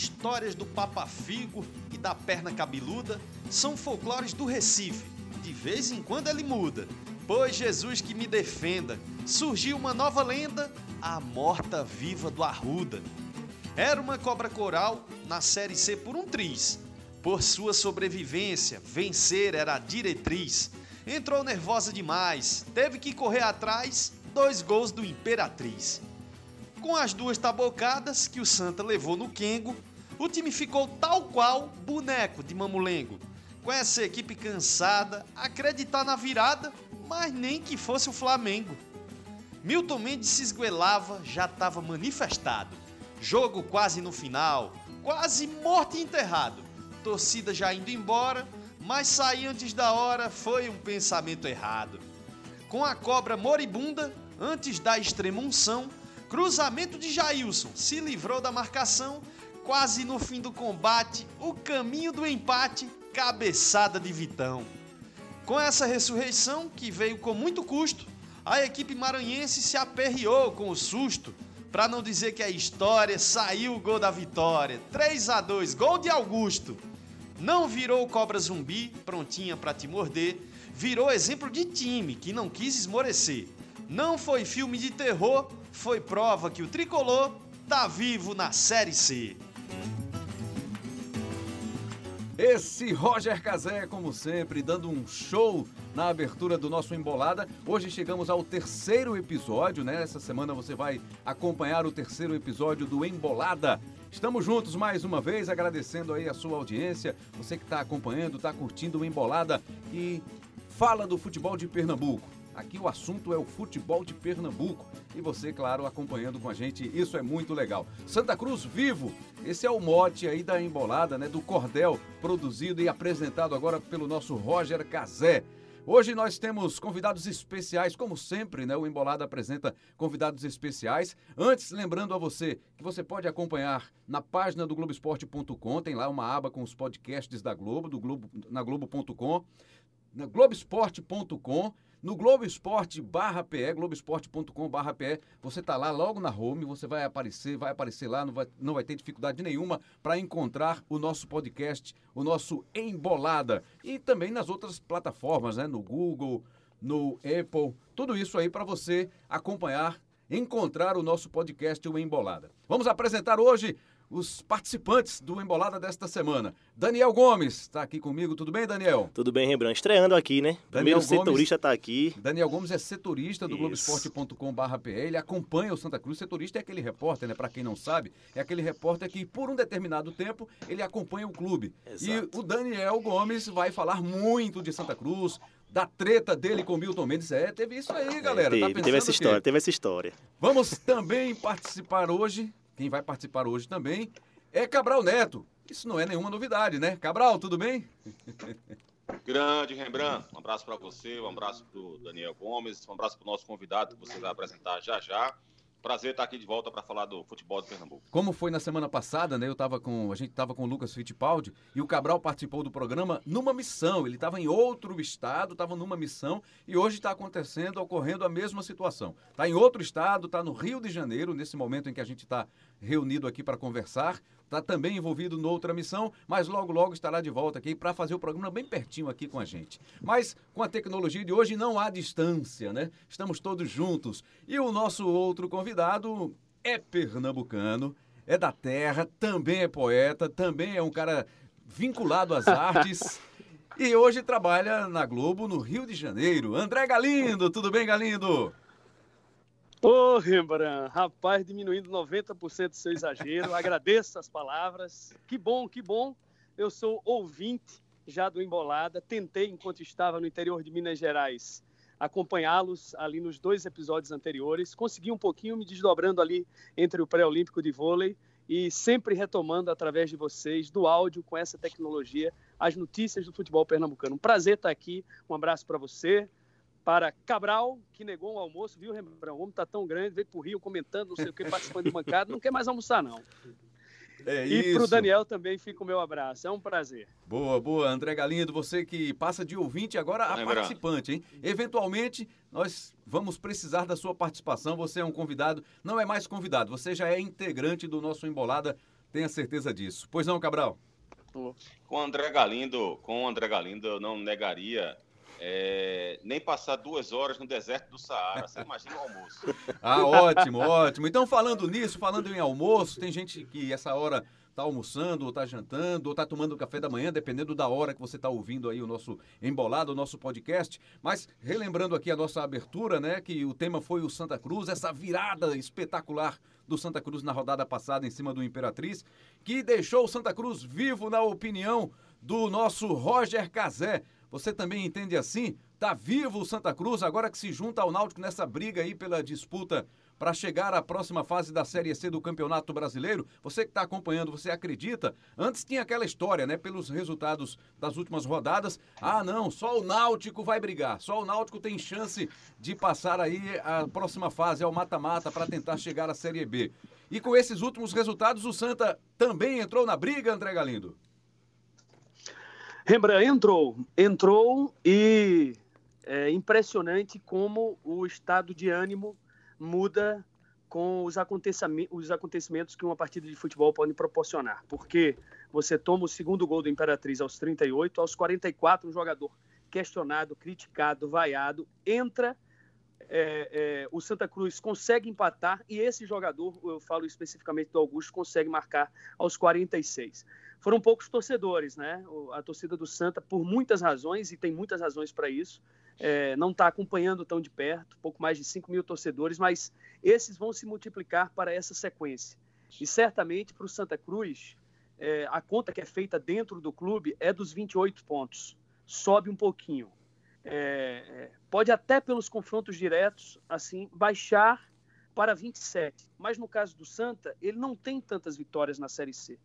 histórias do Papa Figo e da perna cabeluda são folclores do Recife. De vez em quando ele muda. Pois Jesus que me defenda, surgiu uma nova lenda, a morta viva do Arruda. Era uma cobra coral na série C por um triz. Por sua sobrevivência, vencer era a diretriz. Entrou nervosa demais, teve que correr atrás, dois gols do Imperatriz. Com as duas tabocadas que o Santa levou no Kengo, o time ficou tal qual boneco de mamulengo. Com essa equipe cansada, acreditar na virada, mas nem que fosse o Flamengo. Milton Mendes se esguelava, já estava manifestado. Jogo quase no final, quase morto e enterrado. Torcida já indo embora, mas sair antes da hora foi um pensamento errado. Com a cobra moribunda, antes da extrema unção, Cruzamento de Jailson se livrou da marcação. Quase no fim do combate, o caminho do empate, cabeçada de Vitão. Com essa ressurreição, que veio com muito custo, a equipe maranhense se aperreou com o susto. Para não dizer que a história saiu o gol da vitória. 3 a 2 gol de Augusto. Não virou cobra zumbi, prontinha para te morder. Virou exemplo de time que não quis esmorecer. Não foi filme de terror, foi prova que o tricolor tá vivo na Série C. Esse Roger Cazé, como sempre, dando um show na abertura do nosso Embolada. Hoje chegamos ao terceiro episódio, né? Essa semana você vai acompanhar o terceiro episódio do Embolada. Estamos juntos mais uma vez, agradecendo aí a sua audiência, você que está acompanhando, está curtindo o Embolada e fala do futebol de Pernambuco. Aqui o assunto é o futebol de Pernambuco. E você, claro, acompanhando com a gente, isso é muito legal. Santa Cruz vivo, esse é o mote aí da embolada, né? Do cordel, produzido e apresentado agora pelo nosso Roger Cazé. Hoje nós temos convidados especiais, como sempre, né? O Embolada apresenta convidados especiais. Antes, lembrando a você que você pode acompanhar na página do Globoesporte.com, tem lá uma aba com os podcasts da Globo, do Globo na Globo.com, na Globoesporte.com no Globo Esporte barra PE, globoesporte.com barra PE, você tá lá logo na home, você vai aparecer, vai aparecer lá, não vai, não vai ter dificuldade nenhuma para encontrar o nosso podcast, o nosso Embolada. E também nas outras plataformas, né? No Google, no Apple, tudo isso aí para você acompanhar, encontrar o nosso podcast, o Embolada. Vamos apresentar hoje os participantes do Embolada desta semana. Daniel Gomes está aqui comigo. Tudo bem, Daniel? Tudo bem, Rembrandt. Estreando aqui, né? Daniel Primeiro setorista está aqui. Daniel Gomes é setorista do Globoesporte.com.br. Ele acompanha o Santa Cruz. Setorista é aquele repórter, né? Para quem não sabe, é aquele repórter que, por um determinado tempo, ele acompanha o clube. Exato. E o Daniel Gomes vai falar muito de Santa Cruz, da treta dele com Milton Mendes. É, teve isso aí, galera. É, teve, tá teve essa história, teve essa história. Vamos também participar hoje quem vai participar hoje também é Cabral Neto. Isso não é nenhuma novidade, né? Cabral, tudo bem? Grande Rembrandt, um abraço para você, um abraço para o Daniel Gomes, um abraço para o nosso convidado que você vai apresentar já já. Prazer estar aqui de volta para falar do futebol de Pernambuco. Como foi na semana passada, né? Eu tava com, a gente estava com o Lucas Fittipaldi e o Cabral participou do programa numa missão. Ele estava em outro estado, estava numa missão e hoje está acontecendo, ocorrendo a mesma situação. Está em outro estado, está no Rio de Janeiro, nesse momento em que a gente está reunido aqui para conversar está também envolvido noutra missão, mas logo, logo estará de volta aqui para fazer o programa bem pertinho aqui com a gente. Mas com a tecnologia de hoje não há distância, né? Estamos todos juntos. E o nosso outro convidado é pernambucano, é da terra, também é poeta, também é um cara vinculado às artes. e hoje trabalha na Globo, no Rio de Janeiro. André Galindo, tudo bem, Galindo? Ô, Rembrandt, rapaz, diminuindo 90% do seu exagero. Agradeço as palavras. Que bom, que bom. Eu sou ouvinte já do Embolada. Tentei, enquanto estava no interior de Minas Gerais, acompanhá-los ali nos dois episódios anteriores. Consegui um pouquinho me desdobrando ali entre o pré-olímpico de vôlei e sempre retomando através de vocês, do áudio, com essa tecnologia, as notícias do futebol pernambucano. Um prazer estar aqui. Um abraço para você, para Cabral, que negou um almoço, viu, Rembrandt? O homem tá tão grande, veio pro Rio comentando, não sei o que, participando de bancada, não quer mais almoçar, não. É e para o Daniel também fica o meu abraço. É um prazer. Boa, boa. André Galindo, você que passa de ouvinte agora a participante, hein? Eventualmente, nós vamos precisar da sua participação. Você é um convidado, não é mais convidado, você já é integrante do nosso Embolada Tenha certeza disso. Pois não, Cabral? Com o André Galindo, com o André Galindo, eu não negaria é, nem passar duas horas no deserto do Saara. Você imagina o almoço. Ah, ótimo, ótimo. Então, falando nisso, falando em almoço, tem gente que essa hora está almoçando, ou está jantando, ou está tomando café da manhã, dependendo da hora que você está ouvindo aí o nosso embolado, o nosso podcast. Mas relembrando aqui a nossa abertura, né? Que o tema foi o Santa Cruz, essa virada espetacular do Santa Cruz na rodada passada em cima do Imperatriz, que deixou o Santa Cruz vivo na opinião do nosso Roger Cazé. Você também entende assim? Tá vivo o Santa Cruz agora que se junta ao Náutico nessa briga aí pela disputa para chegar à próxima fase da Série C do Campeonato Brasileiro. Você que está acompanhando, você acredita? Antes tinha aquela história, né? Pelos resultados das últimas rodadas. Ah, não, só o Náutico vai brigar. Só o Náutico tem chance de passar aí a próxima fase, ao mata-mata, para tentar chegar à Série B. E com esses últimos resultados, o Santa também entrou na briga, André Galindo. Rembrandt entrou, entrou e é impressionante como o estado de ânimo muda com os acontecimentos, os acontecimentos que uma partida de futebol pode proporcionar. Porque você toma o segundo gol do Imperatriz aos 38, aos 44, um jogador questionado, criticado, vaiado, entra, é, é, o Santa Cruz consegue empatar e esse jogador, eu falo especificamente do Augusto, consegue marcar aos 46. Foram poucos torcedores, né? A torcida do Santa, por muitas razões, e tem muitas razões para isso, é, não está acompanhando tão de perto, pouco mais de 5 mil torcedores, mas esses vão se multiplicar para essa sequência. E certamente para o Santa Cruz, é, a conta que é feita dentro do clube é dos 28 pontos, sobe um pouquinho. É, é, pode até pelos confrontos diretos, assim, baixar para 27. Mas no caso do Santa, ele não tem tantas vitórias na Série C.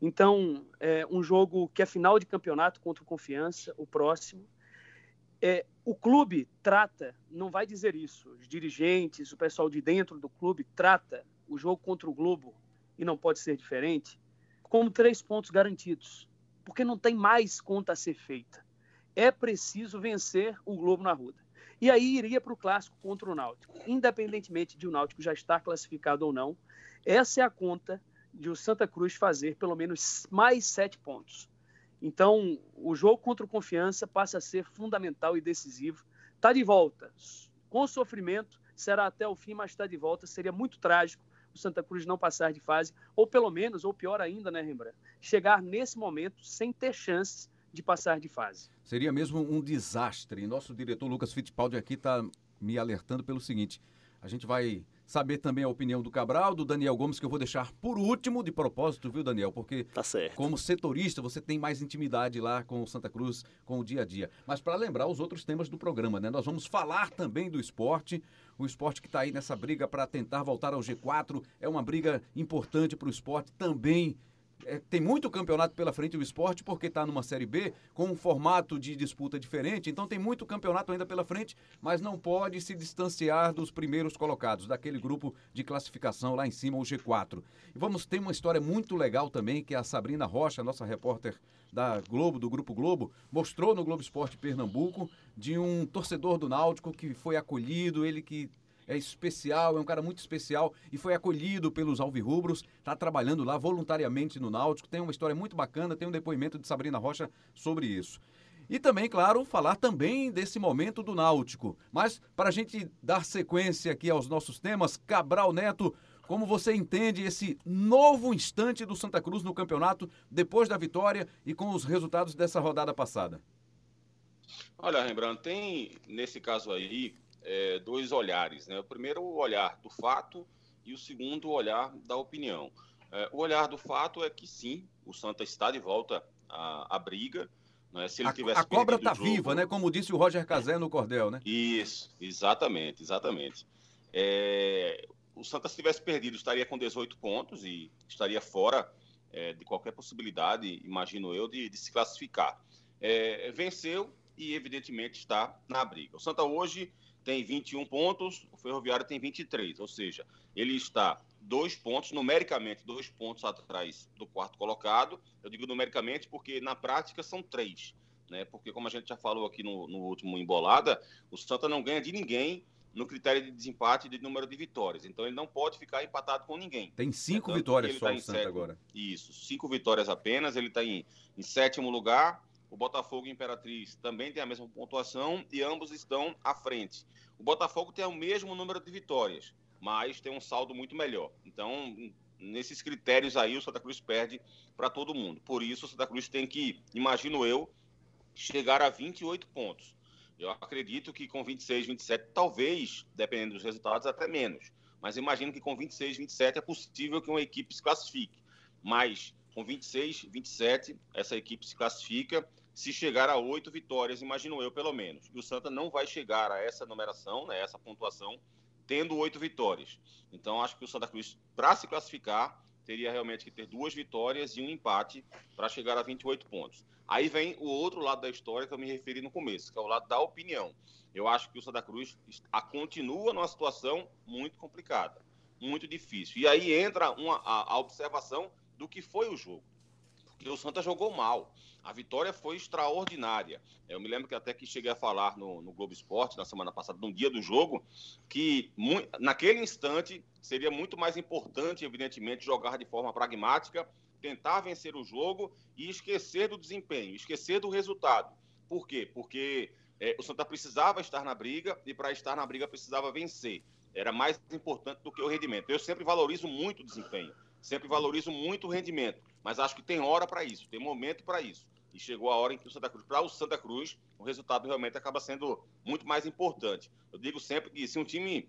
Então, é um jogo que é final de campeonato contra o Confiança, o próximo, é, o clube trata, não vai dizer isso, os dirigentes, o pessoal de dentro do clube trata o jogo contra o Globo, e não pode ser diferente, como três pontos garantidos, porque não tem mais conta a ser feita. É preciso vencer o Globo na Ruda. E aí iria para o clássico contra o Náutico. Independentemente de o Náutico já estar classificado ou não, essa é a conta de o Santa Cruz fazer pelo menos mais sete pontos. Então, o jogo contra o Confiança passa a ser fundamental e decisivo. Está de volta, com sofrimento, será até o fim, mas está de volta. Seria muito trágico o Santa Cruz não passar de fase, ou pelo menos, ou pior ainda, né, Rembrandt? Chegar nesse momento sem ter chances de passar de fase. Seria mesmo um desastre. Nosso diretor Lucas Fittipaldi aqui está me alertando pelo seguinte: a gente vai saber também a opinião do Cabral, do Daniel Gomes, que eu vou deixar por último de propósito, viu, Daniel? Porque tá como setorista você tem mais intimidade lá com o Santa Cruz, com o dia a dia. Mas para lembrar os outros temas do programa, né? Nós vamos falar também do esporte, o esporte que está aí nessa briga para tentar voltar ao G4 é uma briga importante para o esporte também é, tem muito campeonato pela frente do esporte, porque está numa Série B com um formato de disputa diferente. Então tem muito campeonato ainda pela frente, mas não pode se distanciar dos primeiros colocados, daquele grupo de classificação lá em cima, o G4. E vamos ter uma história muito legal também, que a Sabrina Rocha, nossa repórter da Globo, do Grupo Globo, mostrou no Globo Esporte Pernambuco de um torcedor do Náutico que foi acolhido, ele que é especial, é um cara muito especial e foi acolhido pelos alvirrubros, está trabalhando lá voluntariamente no Náutico, tem uma história muito bacana, tem um depoimento de Sabrina Rocha sobre isso. E também, claro, falar também desse momento do Náutico. Mas, para a gente dar sequência aqui aos nossos temas, Cabral Neto, como você entende esse novo instante do Santa Cruz no campeonato, depois da vitória e com os resultados dessa rodada passada? Olha, Rembrandt, tem nesse caso aí é, dois olhares. Né? O primeiro, o olhar do fato e o segundo, o olhar da opinião. É, o olhar do fato é que sim, o Santa está de volta à, à briga. Né? Se ele a, tivesse a cobra está viva, né? Como disse o Roger Cazé no Cordel, né? Isso, exatamente, exatamente. É, o Santa, se tivesse perdido, estaria com 18 pontos e estaria fora é, de qualquer possibilidade, imagino eu, de, de se classificar. É, venceu e, evidentemente, está na briga. O Santa hoje tem 21 pontos, o Ferroviário tem 23, ou seja, ele está dois pontos, numericamente, dois pontos atrás do quarto colocado. Eu digo numericamente porque na prática são três, né? Porque, como a gente já falou aqui no, no último embolada, o Santa não ganha de ninguém no critério de desempate de número de vitórias. Então ele não pode ficar empatado com ninguém. Tem cinco vitórias só tá o Santa sétimo. agora. Isso, cinco vitórias apenas. Ele está em, em sétimo lugar. O Botafogo e Imperatriz também tem a mesma pontuação e ambos estão à frente. O Botafogo tem o mesmo número de vitórias, mas tem um saldo muito melhor. Então, nesses critérios aí, o Santa Cruz perde para todo mundo. Por isso, o Santa Cruz tem que, imagino eu, chegar a 28 pontos. Eu acredito que com 26, 27, talvez, dependendo dos resultados, até menos. Mas imagino que com 26, 27 é possível que uma equipe se classifique. Mas com 26, 27, essa equipe se classifica. Se chegar a oito vitórias, imagino eu, pelo menos. E o Santa não vai chegar a essa numeração, né, essa pontuação, tendo oito vitórias. Então, acho que o Santa Cruz, para se classificar, teria realmente que ter duas vitórias e um empate para chegar a 28 pontos. Aí vem o outro lado da história que eu me referi no começo, que é o lado da opinião. Eu acho que o Santa Cruz continua numa situação muito complicada, muito difícil. E aí entra uma, a, a observação do que foi o jogo. Porque o Santa jogou mal. A vitória foi extraordinária. Eu me lembro que até que cheguei a falar no, no Globo Esporte, na semana passada, no dia do jogo, que naquele instante seria muito mais importante, evidentemente, jogar de forma pragmática, tentar vencer o jogo e esquecer do desempenho, esquecer do resultado. Por quê? Porque é, o Santa precisava estar na briga e para estar na briga precisava vencer. Era mais importante do que o rendimento. Eu sempre valorizo muito o desempenho, sempre valorizo muito o rendimento, mas acho que tem hora para isso, tem momento para isso. E chegou a hora em que o Santa Cruz, para o Santa Cruz, o resultado realmente acaba sendo muito mais importante. Eu digo sempre que se um time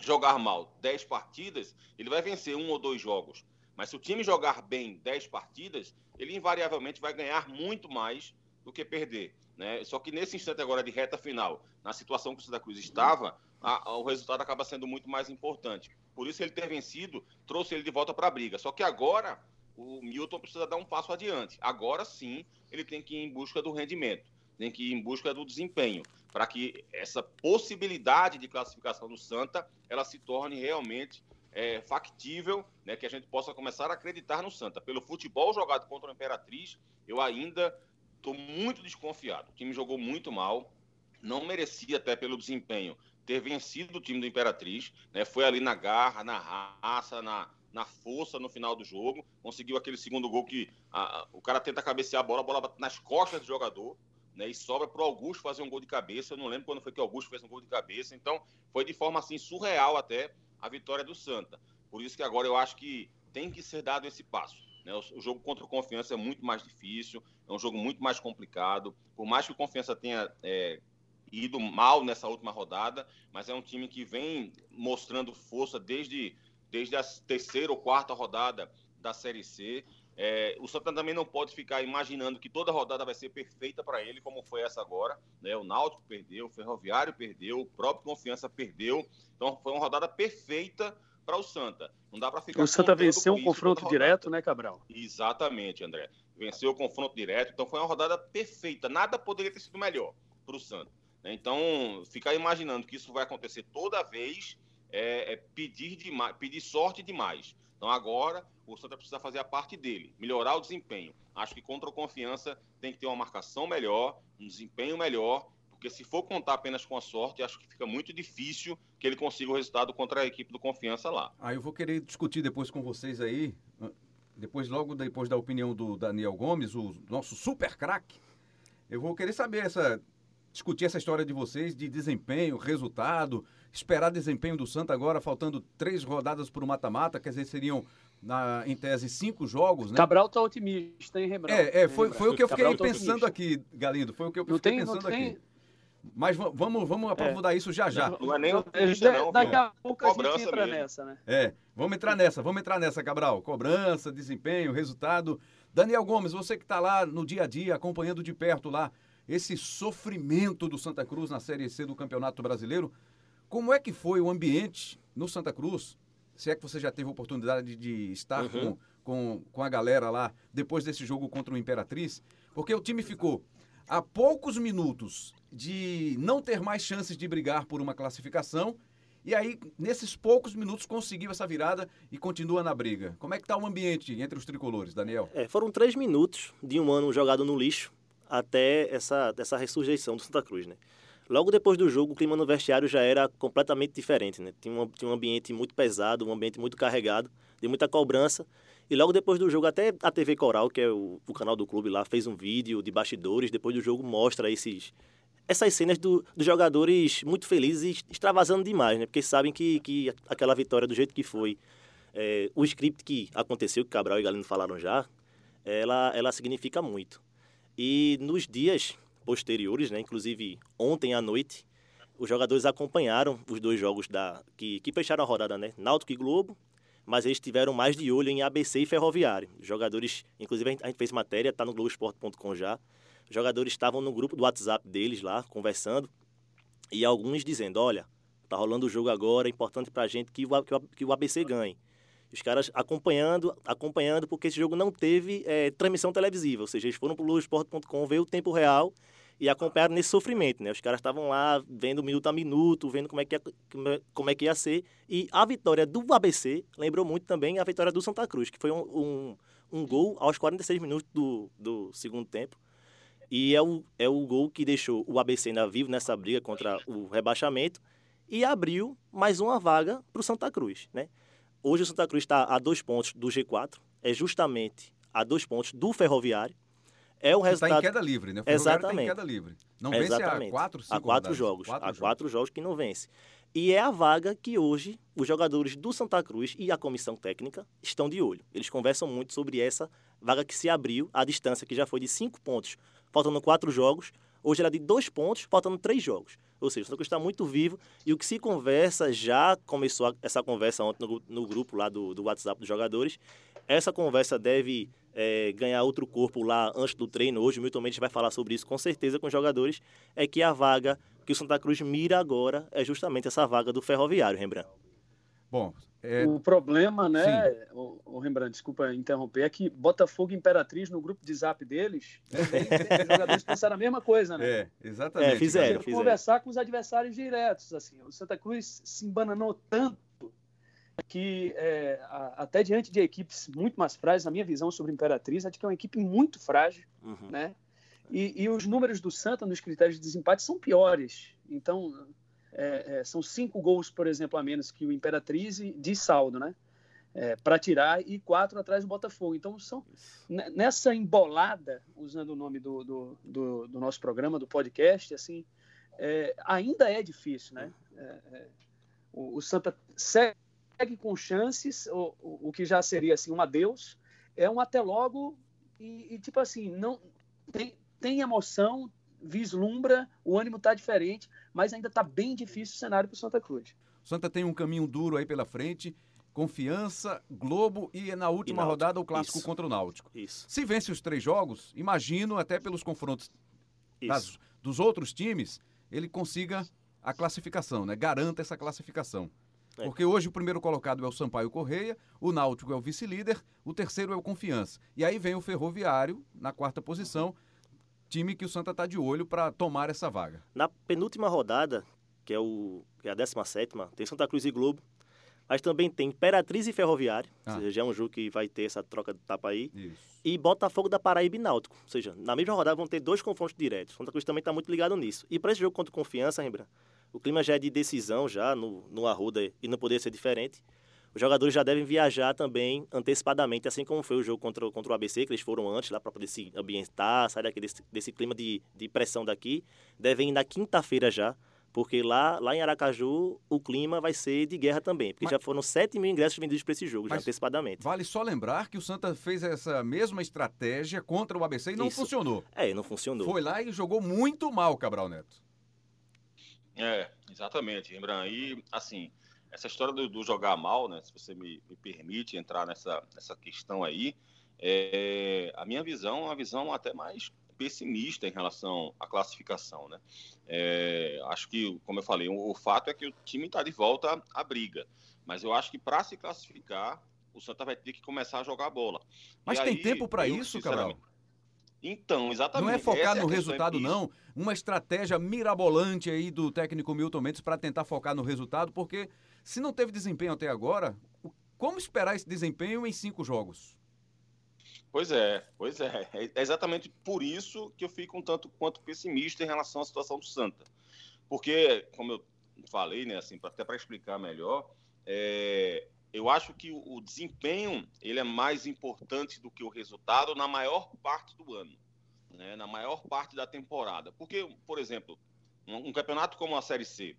jogar mal 10 partidas, ele vai vencer um ou dois jogos. Mas se o time jogar bem 10 partidas, ele invariavelmente vai ganhar muito mais do que perder. Né? Só que nesse instante agora de reta final, na situação que o Santa Cruz estava, a- a- o resultado acaba sendo muito mais importante. Por isso ele ter vencido trouxe ele de volta para a briga. Só que agora o Milton precisa dar um passo adiante. Agora sim ele tem que ir em busca do rendimento, tem que ir em busca do desempenho, para que essa possibilidade de classificação do Santa ela se torne realmente é, factível, né, que a gente possa começar a acreditar no Santa. Pelo futebol jogado contra o Imperatriz, eu ainda estou muito desconfiado. O time jogou muito mal, não merecia até pelo desempenho ter vencido o time do Imperatriz, né, foi ali na garra, na raça, na, na força no final do jogo, conseguiu aquele segundo gol que a- o cara tenta cabecear a bola, a bola nas costas do jogador, né, e sobra para o Augusto fazer um gol de cabeça. Eu não lembro quando foi que o Augusto fez um gol de cabeça. Então, foi de forma assim surreal até a vitória do Santa. Por isso que agora eu acho que tem que ser dado esse passo. né? O, o jogo contra o Confiança é muito mais difícil, é um jogo muito mais complicado. Por mais que o Confiança tenha é, ido mal nessa última rodada, mas é um time que vem mostrando força desde, desde a terceira ou quarta rodada da Série C. É, o Santa também não pode ficar imaginando que toda rodada vai ser perfeita para ele, como foi essa agora. Né? O Náutico perdeu, o Ferroviário perdeu, o próprio Confiança perdeu. Então foi uma rodada perfeita para o Santa. Não dá para ficar. O Santa venceu um confronto direto, né, Cabral? Exatamente, André. Venceu o confronto direto, então foi uma rodada perfeita. Nada poderia ter sido melhor para o Santa. né? Então, ficar imaginando que isso vai acontecer toda vez é, é pedir, demais, pedir sorte demais. Então, agora, o Santa precisa fazer a parte dele, melhorar o desempenho. Acho que contra o Confiança tem que ter uma marcação melhor, um desempenho melhor, porque se for contar apenas com a sorte, acho que fica muito difícil que ele consiga o resultado contra a equipe do Confiança lá. Aí eu vou querer discutir depois com vocês aí, depois logo depois da opinião do Daniel Gomes, o nosso super craque. Eu vou querer saber essa discutir essa história de vocês de desempenho, resultado, esperar desempenho do Santa agora faltando três rodadas para o mata-mata, quer dizer seriam na, em tese cinco jogos, né? Cabral tá otimista, hein, Rembrandt? É, é foi, foi o que eu fiquei Cabral tá pensando otimista. aqui, Galindo. Foi o que eu Não fiquei tem, não pensando tem. aqui. Mas va- vamos, vamos aprofundar isso já já. Não é nem otimista, não, Daqui a pouco a gente entra mesmo. nessa, né? É, vamos entrar nessa, vamos entrar nessa, Cabral. Cobrança, desempenho, resultado. Daniel Gomes, você que está lá no dia a dia, acompanhando de perto lá esse sofrimento do Santa Cruz na Série C do Campeonato Brasileiro, como é que foi o ambiente no Santa Cruz? Se é que você já teve a oportunidade de estar Uhum. com, com, com a galera lá depois desse jogo contra o Imperatriz, porque o time ficou a poucos minutos de não ter mais chances de brigar por uma classificação e aí, nesses poucos minutos, conseguiu essa virada e continua na briga. Como é que está o ambiente entre os tricolores, Daniel? É, foram três minutos de um ano jogado no lixo até essa, essa ressurreição do Santa Cruz, né? Logo depois do jogo, o clima no vestiário já era completamente diferente, né? Tinha um, tinha um ambiente muito pesado, um ambiente muito carregado, de muita cobrança. E logo depois do jogo, até a TV Coral, que é o, o canal do clube lá, fez um vídeo de bastidores. Depois do jogo, mostra esses, essas cenas do, dos jogadores muito felizes e extravasando demais, né? Porque sabem que, que aquela vitória, do jeito que foi, é, o script que aconteceu, que Cabral e Galeno falaram já, ela, ela significa muito. E nos dias posteriores, né? Inclusive ontem à noite, os jogadores acompanharam os dois jogos da que, que fecharam a rodada, né? Náutico e Globo, mas eles tiveram mais de olho em ABC e Ferroviário. Os jogadores, inclusive a gente fez matéria, tá no Globoesporte.com já. Os jogadores estavam no grupo do WhatsApp deles lá, conversando, e alguns dizendo, olha, tá rolando o jogo agora, é importante pra gente que o, que o ABC ganhe. Os caras acompanhando, acompanhando, porque esse jogo não teve é, transmissão televisiva, ou seja, eles foram pro Globoesporte.com ver o tempo real e acompanharam nesse sofrimento, né? Os caras estavam lá vendo minuto a minuto, vendo como é, que ia, como é que ia ser. E a vitória do ABC lembrou muito também a vitória do Santa Cruz, que foi um, um, um gol aos 46 minutos do, do segundo tempo. E é o, é o gol que deixou o ABC ainda vivo nessa briga contra o rebaixamento e abriu mais uma vaga para o Santa Cruz, né? Hoje o Santa Cruz está a dois pontos do G4, é justamente a dois pontos do Ferroviário, é o resultado. Está em queda livre, né? O Exatamente. Está em queda livre. Não vence Exatamente. há quatro, cinco Há quatro jogos. Quatro há jogos. quatro jogos que não vence. E é a vaga que hoje os jogadores do Santa Cruz e a comissão técnica estão de olho. Eles conversam muito sobre essa vaga que se abriu, a distância que já foi de cinco pontos, faltando quatro jogos. Hoje era de dois pontos, faltando três jogos. Ou seja, o Santa Cruz está muito vivo e o que se conversa, já começou essa conversa ontem no, no grupo lá do, do WhatsApp dos jogadores. Essa conversa deve é, ganhar outro corpo lá antes do treino. Hoje o Milton Mendes vai falar sobre isso com certeza com os jogadores. É que a vaga que o Santa Cruz mira agora é justamente essa vaga do Ferroviário, Rembrandt. Bom, é... o problema, né, o, o, Rembrandt, desculpa interromper, é que Botafogo e Imperatriz no grupo de zap deles, os jogadores pensaram a mesma coisa, né? É, exatamente. É, fizeram, fizeram. Conversar com os adversários diretos, assim. O Santa Cruz se embananou tanto que é, a, até diante de equipes muito mais frágeis, a minha visão sobre Imperatriz é de que é uma equipe muito frágil, uhum. né? E, e, os números do Santa nos critérios de desempate são piores. Então, é, é, são cinco gols, por exemplo, a menos que o Imperatriz de saldo, né? É, para tirar e quatro atrás do Botafogo. Então, são nessa embolada, usando o nome do, do, do, do nosso programa, do podcast, assim, é, ainda é difícil, né? É, o, o Santa segue segue com chances, o, o, o, que já seria assim um adeus, é um até logo e, e tipo assim, não tem, tem emoção, vislumbra, o ânimo está diferente, mas ainda está bem difícil o cenário para o Santa Cruz. O Santa tem um caminho duro aí pela frente, confiança, Globo e na última e rodada o clássico Isso. contra o Náutico. Isso. Se vence os três jogos, imagino até pelos confrontos das, dos outros times, ele consiga a classificação, né? Garanta essa classificação. É. Porque hoje o primeiro colocado é o Sampaio Correia, o Náutico é o vice-líder, o terceiro é o Confiança. E aí vem o Ferroviário na quarta posição, time que o Santa está de olho para tomar essa vaga. Na penúltima rodada, que é, o, que é a 17, tem Santa Cruz e Globo, mas também tem Imperatriz e Ferroviário, ah. ou seja, já é um jogo que vai ter essa troca de tapa aí. Isso. E Botafogo da Paraíba e Náutico. Ou seja, na mesma rodada vão ter dois confrontos diretos. Santa Cruz também está muito ligado nisso. E para esse jogo contra Confiança, Rembrandt, o clima já é de decisão já no, no Arruda e não poderia ser diferente. Os jogadores já devem viajar também antecipadamente, assim como foi o jogo contra, contra o ABC, que eles foram antes lá para poder se ambientar, sair daquele, desse, desse clima de, de pressão daqui. Devem ir na quinta-feira já, porque lá, lá em Aracaju o clima vai ser de guerra também, porque Mas... já foram 7 mil ingressos vendidos para esse jogo, já antecipadamente. Vale só lembrar que o Santa fez essa mesma estratégia contra o ABC e não Isso. funcionou. É, não funcionou. Foi lá e jogou muito mal, Cabral Neto. É, exatamente, Rembrandt. E, assim, essa história do, do jogar mal, né, se você me, me, permite entrar nessa, nessa questão aí, é, a minha visão é uma visão até mais pessimista em relação à classificação, né? É, acho que, como eu falei, o, o fato é que o time está de volta à briga, mas eu acho que para se classificar, o Santa vai ter que começar a jogar bola. Mas e tem aí, tempo para isso, Cabral? Então, exatamente. Não é focar no é resultado, não. Uma estratégia mirabolante aí do técnico Milton Mendes para tentar focar no resultado, porque se não teve desempenho até agora, como esperar esse desempenho em cinco jogos? Pois é, pois é. É exatamente por isso que eu fico um tanto quanto pessimista em relação à situação do Santa. Porque, como eu falei, né, assim, até para explicar melhor, é, eu acho que o, o, desempenho ele é mais importante do que o resultado na maior parte do ano, né, na maior parte da temporada. Porque, por exemplo, um, um campeonato como a Série C,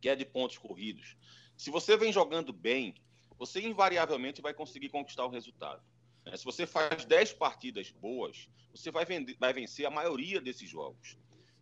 que é de pontos corridos, se você vem jogando bem, você invariavelmente vai conseguir conquistar o resultado. É, se você faz 10 partidas boas, você vai, vender, vai vencer a maioria desses jogos.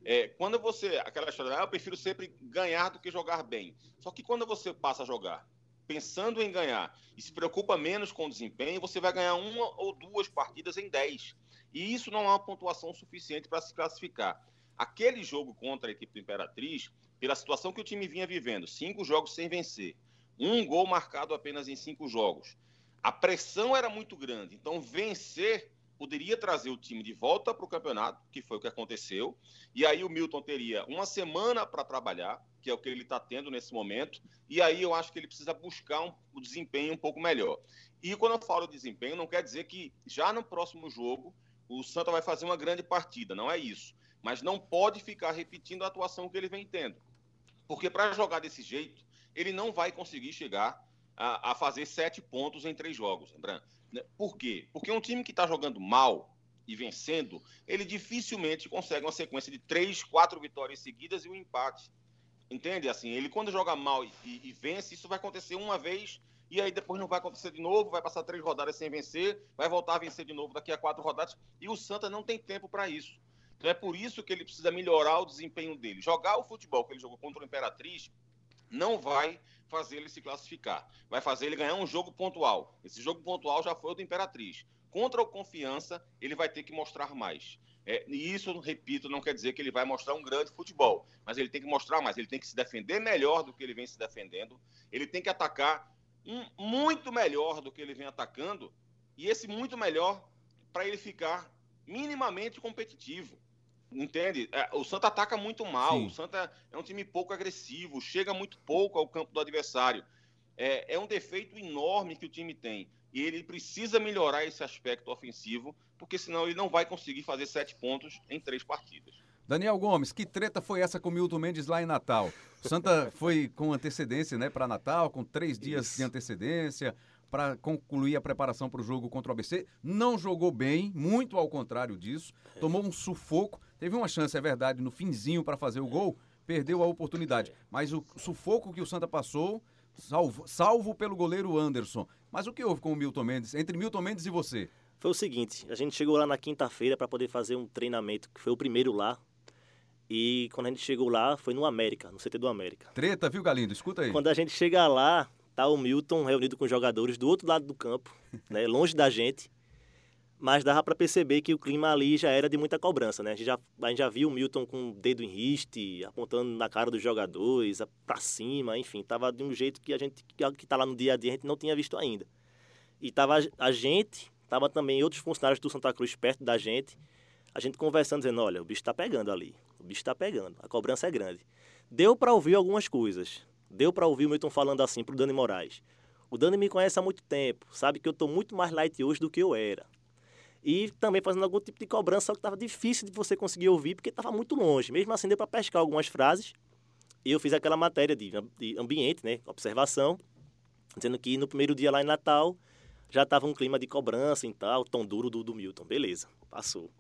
É, quando você. Aquela história, ah, eu prefiro sempre ganhar do que jogar bem. Só que quando você passa a jogar pensando em ganhar e se preocupa menos com o desempenho, você vai ganhar uma ou duas partidas em 10. E isso não é uma pontuação suficiente para se classificar. Aquele jogo contra a equipe do Imperatriz, pela situação que o time vinha vivendo, cinco jogos sem vencer, um gol marcado apenas em cinco jogos. A pressão era muito grande, então vencer poderia trazer o time de volta para o campeonato, que foi o que aconteceu, e aí o Milton teria uma semana para trabalhar, que é o que ele está tendo nesse momento, e aí eu acho que ele precisa buscar um, um desempenho um pouco melhor. E quando eu falo desempenho, não quer dizer que já no próximo jogo o Santa vai fazer uma grande partida, não é isso. Mas não pode ficar repetindo a atuação que ele vem tendo. Porque para jogar desse jeito, ele não vai conseguir chegar a, a fazer sete pontos em três jogos. Lembrando. Né? Por quê? Porque um time que está jogando mal e vencendo, ele dificilmente consegue uma sequência de três, quatro vitórias seguidas e um empate. Entende? Assim, ele quando joga mal e, e, vence, isso vai acontecer uma vez e aí depois não vai acontecer de novo, vai passar três rodadas sem vencer, vai voltar a vencer de novo daqui a quatro rodadas e o Santa não tem tempo para isso. Então é por isso que ele precisa melhorar o desempenho dele. Jogar o futebol que ele jogou contra o Imperatriz não vai fazer ele se classificar. Vai fazer ele ganhar um jogo pontual. Esse jogo pontual já foi o do Imperatriz. Contra o Confiança, ele vai ter que mostrar mais. É, e isso, repito, não quer dizer que ele vai mostrar um grande futebol, mas ele tem que mostrar mais. Ele tem que se defender melhor do que ele vem se defendendo. Ele tem que atacar um, muito melhor do que ele vem atacando. E esse muito melhor para ele ficar minimamente competitivo. Entende? É, o Santa ataca muito mal. Sim. O Santa é um time pouco agressivo, chega muito pouco ao campo do adversário. É, é um defeito enorme que o time tem. E ele precisa melhorar esse aspecto ofensivo, porque senão ele não vai conseguir fazer sete pontos em três partidas. Daniel Gomes, que treta foi essa com o Milton Mendes lá em Natal? O Santa foi com antecedência né, para Natal, com três dias Isso. de antecedência para concluir a preparação para o jogo contra o ABC. Não jogou bem, muito ao contrário disso. Tomou um sufoco. Teve uma chance, é verdade, no finzinho para fazer o gol, perdeu a oportunidade. Mas o sufoco que o Santa passou, salvo, salvo pelo goleiro Anderson. Mas o que houve com o Milton Mendes, entre Milton Mendes e você? Foi o seguinte, a gente chegou lá na quinta-feira para poder fazer um treinamento, que foi o primeiro lá. E quando a gente chegou lá, foi no América, no CT do América. Treta, viu, Galindo? Escuta aí. Quando a gente chega lá, tá o Milton reunido com os jogadores do outro lado do campo, né, longe da gente. Mas dava para perceber que o clima ali já era de muita cobrança, né? A gente já, a gente já viu o Milton com o dedo em riste, apontando na cara dos jogadores, para cima, enfim, tava de um jeito que a gente que tá lá no dia a dia a gente não tinha visto ainda. E tava a gente, tava também outros funcionários do Santa Cruz perto da gente, a gente conversando dizendo, olha, o bicho está pegando ali, o bicho está pegando, a cobrança é grande. Deu para ouvir algumas coisas, Deu para ouvir o Milton falando assim pro Dani Moraes. O Dani me conhece há muito tempo, sabe que eu tô muito mais light hoje do que eu era. E também fazendo algum tipo de cobrança, só que estava difícil de você conseguir ouvir, porque estava muito longe. Mesmo assim, deu para pescar algumas frases. E eu fiz aquela matéria de, de ambiente, né? Observação, dizendo que no primeiro dia lá em Natal já estava um clima de cobrança e tal, tão duro do, do Milton. Beleza, passou.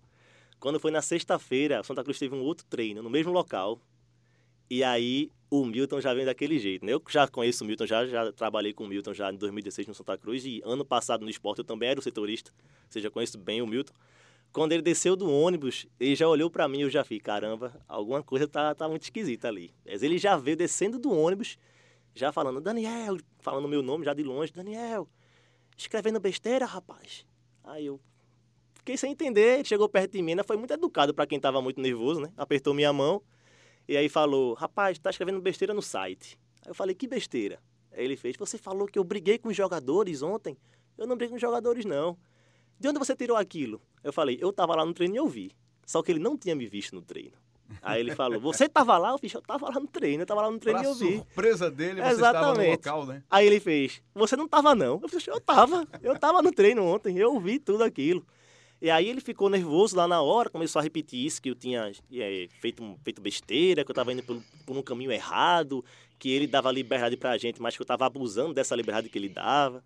Quando foi na sexta-feira, Santa Cruz teve um outro treino no mesmo local. E aí o Milton já vem daquele jeito, né? Eu já conheço o Milton, já, já trabalhei com o Milton já em 2016 no Santa Cruz e ano passado no esporte eu também era o setorista, ou seja, conheço bem o Milton. Quando ele desceu do ônibus, ele já olhou para mim e eu já fiquei, caramba, alguma coisa tá, tá muito esquisita ali. Mas ele já veio descendo do ônibus, já falando, Daniel, falando meu nome já de longe, Daniel, escrevendo besteira, rapaz. Aí eu fiquei sem entender, ele chegou perto de mim, né? foi muito educado para quem tava muito nervoso, né? Apertou minha mão, e aí falou, rapaz, tá escrevendo besteira no site. Aí eu falei, que besteira? Aí ele fez, você falou que eu briguei com os jogadores ontem. Eu não briguei com os jogadores, não. De onde você tirou aquilo? Eu falei, eu tava lá no treino e eu vi. Só que ele não tinha me visto no treino. Aí ele falou, você tava lá? Eu fiz, eu tava lá no treino, eu tava lá no treino pra e eu vi. surpresa dele, você Exatamente. no local, né? Aí ele fez, você não tava não. Eu fiz, eu tava, eu tava no treino ontem, eu vi tudo aquilo. E aí ele ficou nervoso lá na hora, começou a repetir isso, que eu tinha é, feito, feito besteira, que eu estava indo por, por, um caminho errado, que ele dava liberdade pra gente, mas que eu estava abusando dessa liberdade que ele dava.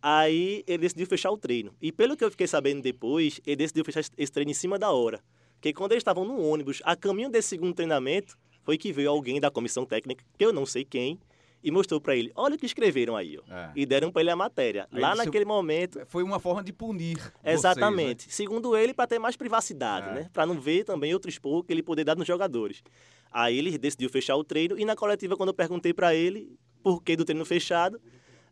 Aí ele decidiu fechar o treino. E pelo que eu fiquei sabendo depois, ele decidiu fechar esse treino em cima da hora. Porque quando eles estavam no ônibus, a caminho desse segundo treinamento, foi que veio alguém da comissão técnica, que eu não sei quem, e mostrou para ele, olha o que escreveram aí, ó. É. E deram para ele a matéria. Aí Lá naquele momento... Foi uma forma de punir Exatamente. Vocês, né? Segundo ele, para ter mais privacidade, é. né? Para não ver também outro expor que ele poder dar nos jogadores. Aí ele decidiu fechar o treino e na coletiva, quando eu perguntei para ele por que do treino fechado,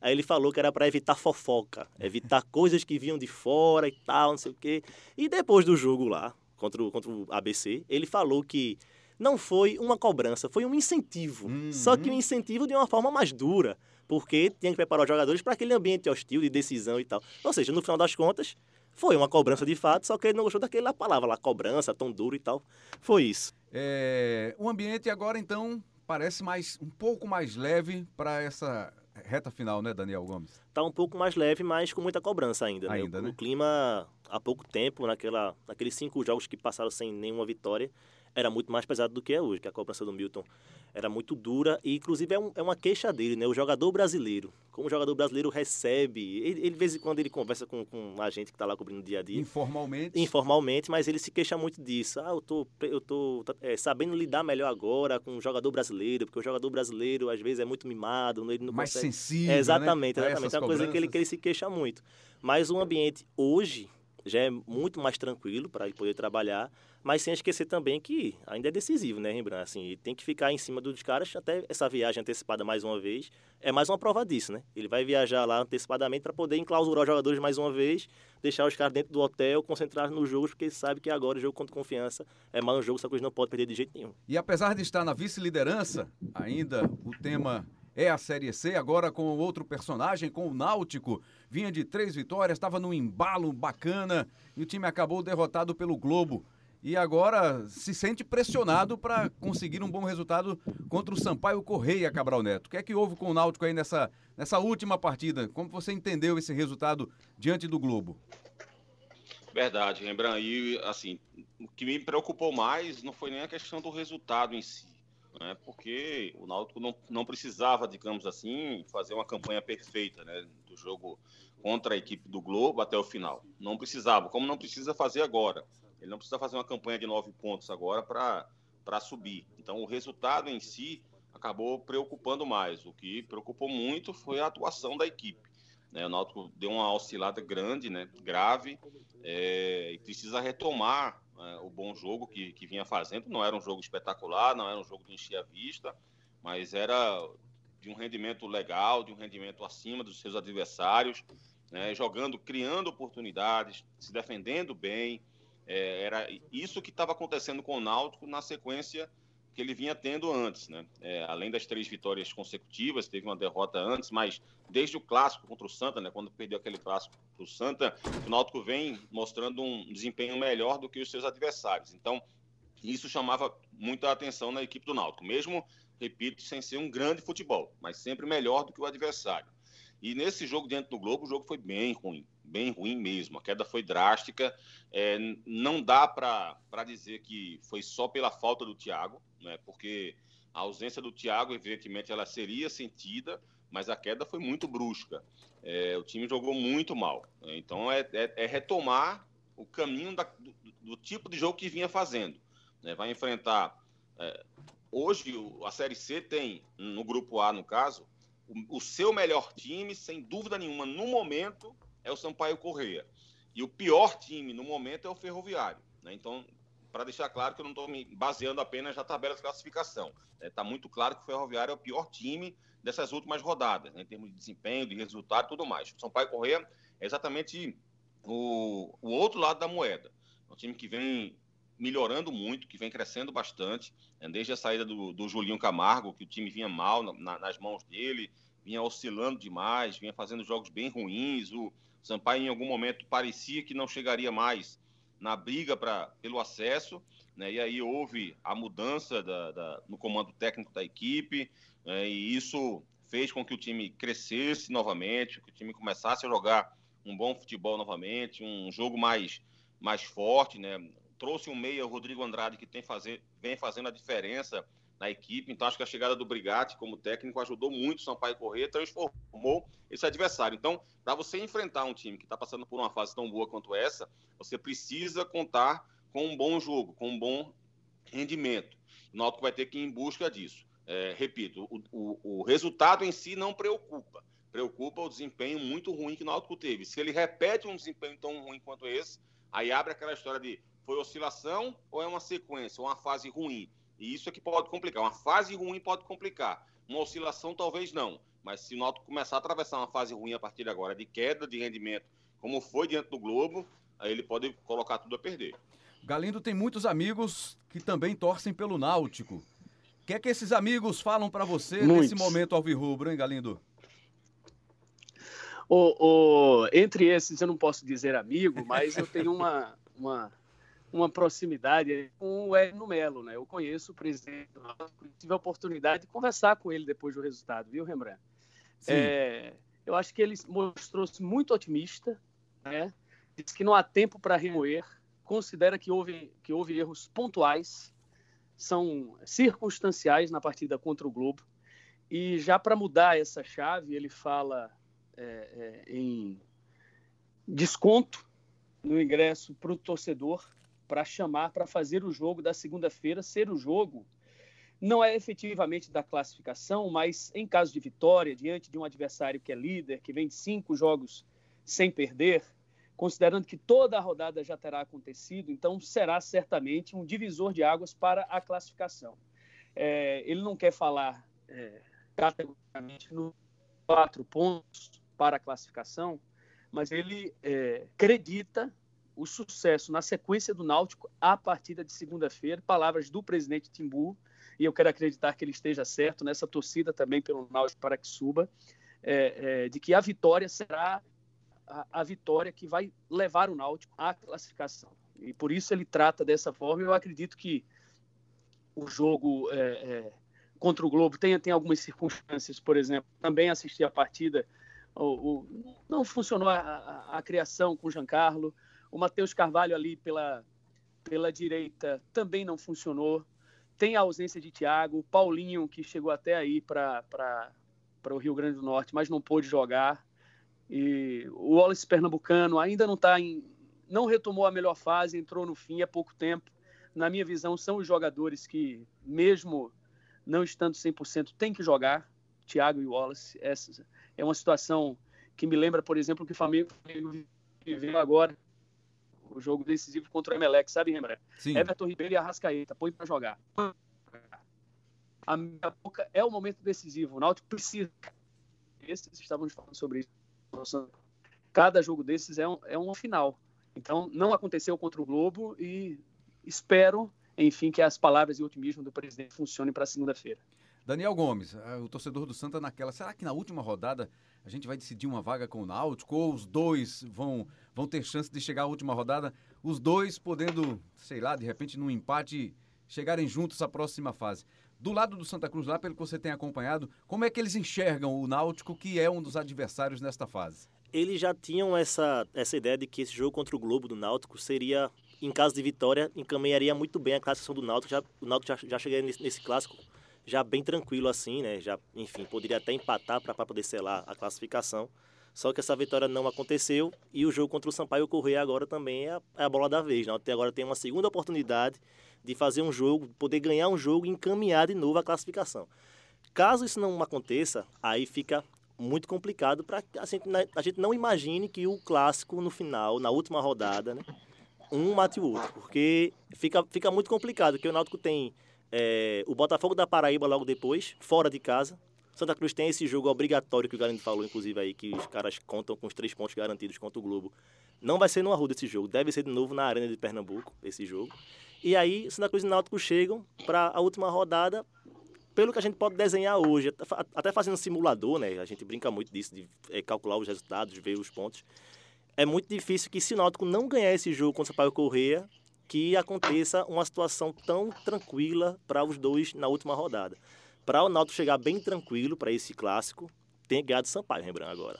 Aí ele falou que era para evitar fofoca, evitar coisas que vinham de fora e tal, não sei o quê. E depois do jogo lá, contra o, contra o ABC, ele falou que não foi uma cobrança, foi um incentivo. Uhum. Só que um incentivo de uma forma mais dura, porque tinha que preparar os jogadores para aquele ambiente hostil de decisão e tal. Ou seja, no final das contas, foi uma cobrança de fato, só que ele não gostou daquela palavra lá, cobrança, tão duro e tal. Foi isso. É, o ambiente agora, então, parece mais um pouco mais leve para essa reta final, né, Daniel Gomes? Tá um pouco mais leve, mas com muita cobrança ainda. Né? ainda né? O, né? o clima, há pouco tempo, naquela, naqueles cinco jogos que passaram sem nenhuma vitória, era muito mais pesado do que é hoje, que a cobrança do Milton era muito dura e inclusive é, um, é uma queixa dele, né? O jogador brasileiro, como o jogador brasileiro recebe, ele, de vez em quando ele conversa com, com a gente que está lá cobrindo dia a dia. Informalmente? Informalmente, mas ele se queixa muito disso. Ah, eu tô, eu tô é, sabendo lidar melhor agora com o jogador brasileiro, porque o jogador brasileiro às vezes é muito mimado, ele não Mais consegue... sensível, é, Exatamente, né? exatamente. É uma coisa que ele, que ele se queixa muito. Mas o ambiente hoje já é muito mais tranquilo para ele poder trabalhar, mas sem esquecer também que ainda é decisivo, né, Rembrandt? Assim, tem que ficar em cima dos caras até essa viagem antecipada mais uma vez. É mais uma prova disso, né? Ele vai viajar lá antecipadamente para poder enclausurar os jogadores mais uma vez, deixar os caras dentro do hotel, concentrar nos jogos, porque ele sabe que agora o jogo contra confiança é mais um jogo, que eles não pode perder de jeito nenhum. E apesar de estar na vice-liderança, ainda o tema é a Série C, agora com outro personagem, com o Náutico. Vinha de três vitórias, estava num embalo bacana e o time acabou derrotado pelo Globo. E agora se sente pressionado para conseguir um bom resultado contra o Sampaio Correia, Cabral Neto. O que é que houve com o Náutico aí nessa, nessa última partida? Como você entendeu esse resultado diante do Globo? Verdade, Rembrandt. E, assim, o que me preocupou mais não foi nem a questão do resultado em si né, porque o Náutico não, não precisava, digamos assim, fazer uma campanha perfeita né, do jogo contra a equipe do Globo até o final. Não precisava, como não precisa fazer agora. Ele não precisa fazer uma campanha de nove pontos agora para subir. Então, o resultado em si acabou preocupando mais. O que preocupou muito foi a atuação da equipe. Né? O Náutico deu uma oscilada grande, né? grave, é, e precisa retomar é, o bom jogo que, que vinha fazendo. Não era um jogo espetacular, não era um jogo de encher a vista, mas era de um rendimento legal, de um rendimento acima dos seus adversários, né, jogando, criando oportunidades, se defendendo bem. É, era isso que estava acontecendo com o Náutico na sequência que ele vinha tendo antes, né? É, além das três vitórias consecutivas, teve uma derrota antes, mas desde o clássico contra o Santa, né? Quando perdeu aquele clássico para o Santa, o Náutico vem mostrando um desempenho melhor do que os seus adversários. Então, isso chamava muita atenção na equipe do Náutico, mesmo, repito, sem ser um grande futebol, mas sempre melhor do que o adversário. E nesse jogo diante do Globo, o jogo foi bem ruim, bem ruim mesmo. A queda foi drástica. É, não dá para dizer que foi só pela falta do Thiago, né? Porque a ausência do Thiago, evidentemente, ela seria sentida, mas a queda foi muito brusca. É, o time jogou muito mal. Né? Então é, é, é, retomar o caminho da, do, do, tipo de jogo que vinha fazendo. Né? Vai enfrentar. É, hoje a Série C tem, no grupo A, no caso, o, o seu melhor time, sem dúvida nenhuma, no momento, é o Sampaio Correia. E o pior time no momento é o Ferroviário. Né? Então, para deixar claro que eu não estou me baseando apenas na tabela de classificação. Está né? muito claro que o Ferroviário é o pior time dessas últimas rodadas, né? em termos de desempenho, de resultado e tudo mais. O Sampaio Correia é exatamente o, o outro lado da moeda. É um time que vem melhorando muito, que vem crescendo bastante, né? desde a saída do, do, Julinho Camargo, que o time vinha mal na, nas mãos dele, vinha oscilando demais, vinha fazendo jogos bem ruins. O Sampaio, em algum momento, parecia que não chegaria mais na briga pra, pelo acesso, né? e aí houve a mudança da, da, no comando técnico da equipe, né? e isso fez com que o time crescesse novamente, que o time começasse a jogar um bom futebol novamente, um jogo mais mais forte, né? Trouxe um meia, o Rodrigo Andrade, que tem fazer, vem fazendo a diferença na equipe. Então, acho que a chegada do Brigatti como técnico ajudou muito o Sampaio Corrêa, transformou esse adversário. Então, para você enfrentar um time que está passando por uma fase tão boa quanto essa, você precisa contar com um bom jogo, com um bom rendimento. O Náutico vai ter que ir em busca disso. É, repito, o, o, o, resultado em si não preocupa. Preocupa o desempenho muito ruim que o Náutico teve. Se ele repete um desempenho tão ruim quanto esse, aí abre aquela história de foi oscilação ou é uma sequência, uma fase ruim. E isso é que pode complicar. Uma fase ruim pode complicar. Uma oscilação talvez não. Mas se o Náutico começar a atravessar uma fase ruim a partir de agora, de queda de rendimento, como foi diante do Globo, aí ele pode colocar tudo a perder. Galindo tem muitos amigos que também torcem pelo Náutico. O que é que esses amigos falam para você muitos. nesse momento alvirrubro, hein, Galindo? O, o, entre esses, eu não posso dizer amigo, mas eu tenho uma, uma, uma proximidade com o Edno Melo, né? Eu conheço o presidente, tive a oportunidade de conversar com ele depois do resultado, viu, Rembrandt? É, eu acho que ele mostrou-se muito otimista, né? Disse que não há tempo para remoer, considera que houve, que houve erros pontuais, são circunstanciais na partida contra o Globo. E já para mudar essa chave, ele fala é, é, em desconto no ingresso para o torcedor, para chamar, para fazer o jogo da segunda-feira ser o jogo. Não é efetivamente da classificação, mas em caso de vitória, diante de um adversário que é líder, que vem de cinco jogos sem perder, considerando que toda a rodada já terá acontecido, então será certamente um divisor de águas para a classificação. É, ele não quer falar é, categoricamente no quatro pontos para a classificação, mas ele é, acredita o sucesso na sequência do Náutico a partida de segunda-feira. Palavras do presidente Timbu, e eu quero acreditar que ele esteja certo nessa torcida também pelo Náutico para que suba, é, é, de que a vitória será a, a, vitória que vai levar o Náutico à classificação. E por isso ele trata dessa forma. Eu acredito que o jogo é, é, contra o Globo tem, tem algumas circunstâncias, por exemplo, também assisti a partida, o, o não funcionou a, a, a, criação com o Giancarlo, o Matheus Carvalho ali pela, pela direita também não funcionou, tem a ausência de Thiago, Paulinho, que chegou até aí para o Rio Grande do Norte, mas não pôde jogar, e o Wallace Pernambucano ainda não está em. não retomou a melhor fase, entrou no fim há pouco tempo. Na minha visão, são os jogadores que, mesmo não estando 100%, têm que jogar. Thiago e Wallace. Essa é uma situação que me lembra, por exemplo, que o Flamengo viveu agora, o jogo decisivo contra o Emelec, sabe, Rembrandt? Sim. Everton Ribeiro e Arrascaeta, põe para jogar. A minha boca é o momento decisivo. O Náutico precisa. Esses estávamos falando sobre isso cada jogo desses é, um, é uma final. Então, não aconteceu contra o Globo e espero, enfim, que as palavras e o otimismo do presidente funcionem para segunda-feira. Daniel Gomes, eh, o torcedor do Santa naquela, será que na última rodada a gente vai decidir uma vaga com o Náutico ou os dois vão, vão ter chance de chegar à última rodada, os dois podendo, sei lá, de repente num empate chegarem juntos à próxima fase? Do lado do Santa Cruz, lá pelo que você tem acompanhado, como é que eles enxergam o Náutico, que é um dos adversários nesta fase? Eles já tinham essa, essa ideia de que esse jogo contra o Globo do Náutico seria, em caso de vitória, encaminharia muito bem a classificação do Náutico. Já, o Náutico já, já chegaria nesse, nesse clássico já bem tranquilo assim, né? Já, enfim, poderia até empatar para poder selar a classificação. Só que essa vitória não aconteceu e o jogo contra o Sampaio Correia agora também é a, é a bola da vez. Né? Até agora tem uma segunda oportunidade de fazer um jogo, poder ganhar um jogo e encaminhar de novo a classificação. Caso isso não aconteça, aí fica muito complicado para a gente, a gente não imagine que o clássico no final, na última rodada, né, um mate o outro, porque fica, fica muito complicado, porque o Náutico tem é, o Botafogo da Paraíba logo depois, fora de casa. Santa Cruz tem esse jogo obrigatório que o Galindo falou, inclusive, aí, que os caras contam com os três pontos garantidos contra o Globo. Não vai ser no Arruda esse jogo, deve ser de novo na Arena de Pernambuco, esse jogo. E aí, Santa Cruz e Náutico chegam para a última rodada, pelo que a gente pode desenhar hoje, até fazendo simulador, né? A gente brinca muito disso, de é, calcular os resultados, ver os pontos. É muito difícil que se o Náutico não ganhar esse jogo contra o Sampaio Correia, que aconteça uma situação tão tranquila para os dois na última rodada. Para o Náutico chegar bem tranquilo para esse clássico, tem ganhado Sampaio, lembrando agora.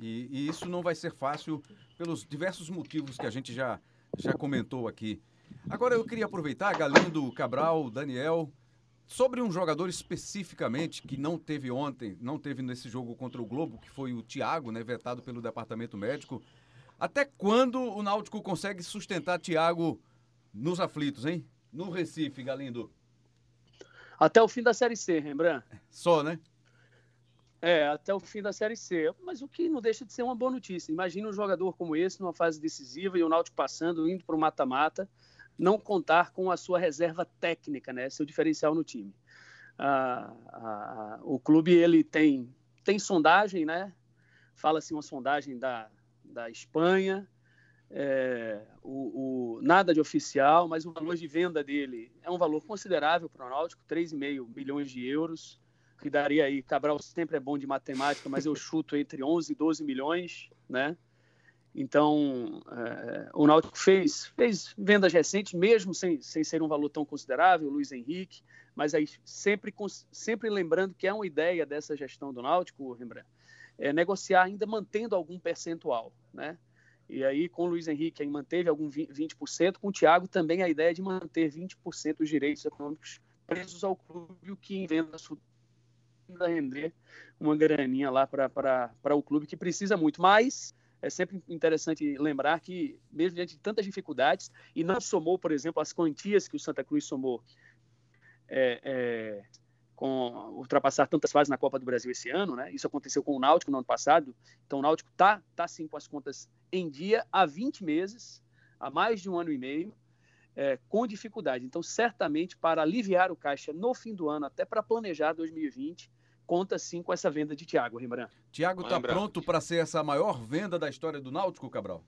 E, e, isso não vai ser fácil pelos diversos motivos que a gente já já comentou aqui. Agora eu queria aproveitar, Galindo, Cabral, Daniel, sobre um jogador especificamente que não teve ontem, não teve nesse jogo contra o Globo, que foi o Thiago, né, vetado pelo departamento médico. Até quando o Náutico consegue sustentar Thiago nos aflitos, hein? No Recife, Galindo. Até o fim da Série C, Rembrandt. Só, né? É, até o fim da Série C. Mas o que não deixa de ser uma boa notícia. Imagina um jogador como esse numa fase decisiva e o Náutico passando, indo para o mata-mata, não contar com a sua reserva técnica, né? Seu diferencial no time. Ah, ah, o clube ele tem tem sondagem, né? Fala-se uma sondagem da, da Espanha, é, o, o, nada de oficial, mas o valor de venda dele é um valor considerável para o Náutico, 3,5 milhões de euros, que daria aí, Cabral sempre é bom de matemática, mas eu chuto entre 11 e 12 milhões, né? Então, é, o Náutico fez, fez vendas recentes, mesmo sem, sem ser um valor tão considerável, Luiz Henrique, mas aí sempre, sempre lembrando que é uma ideia dessa gestão do Náutico, Rembrandt, é negociar ainda mantendo algum percentual, né? E aí, com o Luiz Henrique, aí manteve algum 20%, com o Thiago também a ideia de manter 20% dos direitos econômicos presos ao clube, o que em venda ainda render uma graninha lá para o clube que precisa muito. Mas é sempre interessante lembrar que, mesmo diante de tantas dificuldades, e não somou, por exemplo, as quantias que o Santa Cruz somou é, é, com ultrapassar tantas fases na Copa do Brasil esse ano, né? Isso aconteceu com o Náutico no ano passado. Então o Náutico tá tá sim com as contas em dia há 20 meses, há mais de um ano e meio, é, com dificuldade. Então certamente para aliviar o caixa no fim do ano, até para planejar 2020, conta sim com essa venda de Thiago Rembrandt. Thiago está pronto para ser essa maior venda da história do Náutico, Cabral?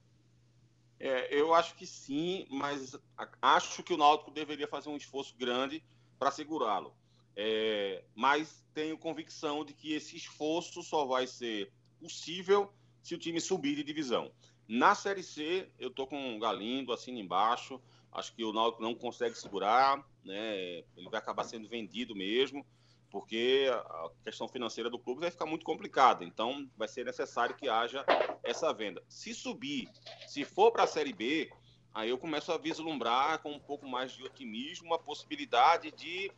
É, eu acho que sim, mas acho que o Náutico deveria fazer um esforço grande para segurá-lo. É, mas tenho convicção de que esse esforço só vai ser possível se o time subir de divisão. Na Série C, eu tô com o Galindo assim embaixo. Acho que o Náutico não consegue segurar, né? Ele vai acabar sendo vendido mesmo, porque a questão financeira do clube vai ficar muito complicada. Então, vai ser necessário que haja essa venda. Se subir, se for para a Série B, aí eu começo a vislumbrar com um pouco mais de otimismo a possibilidade de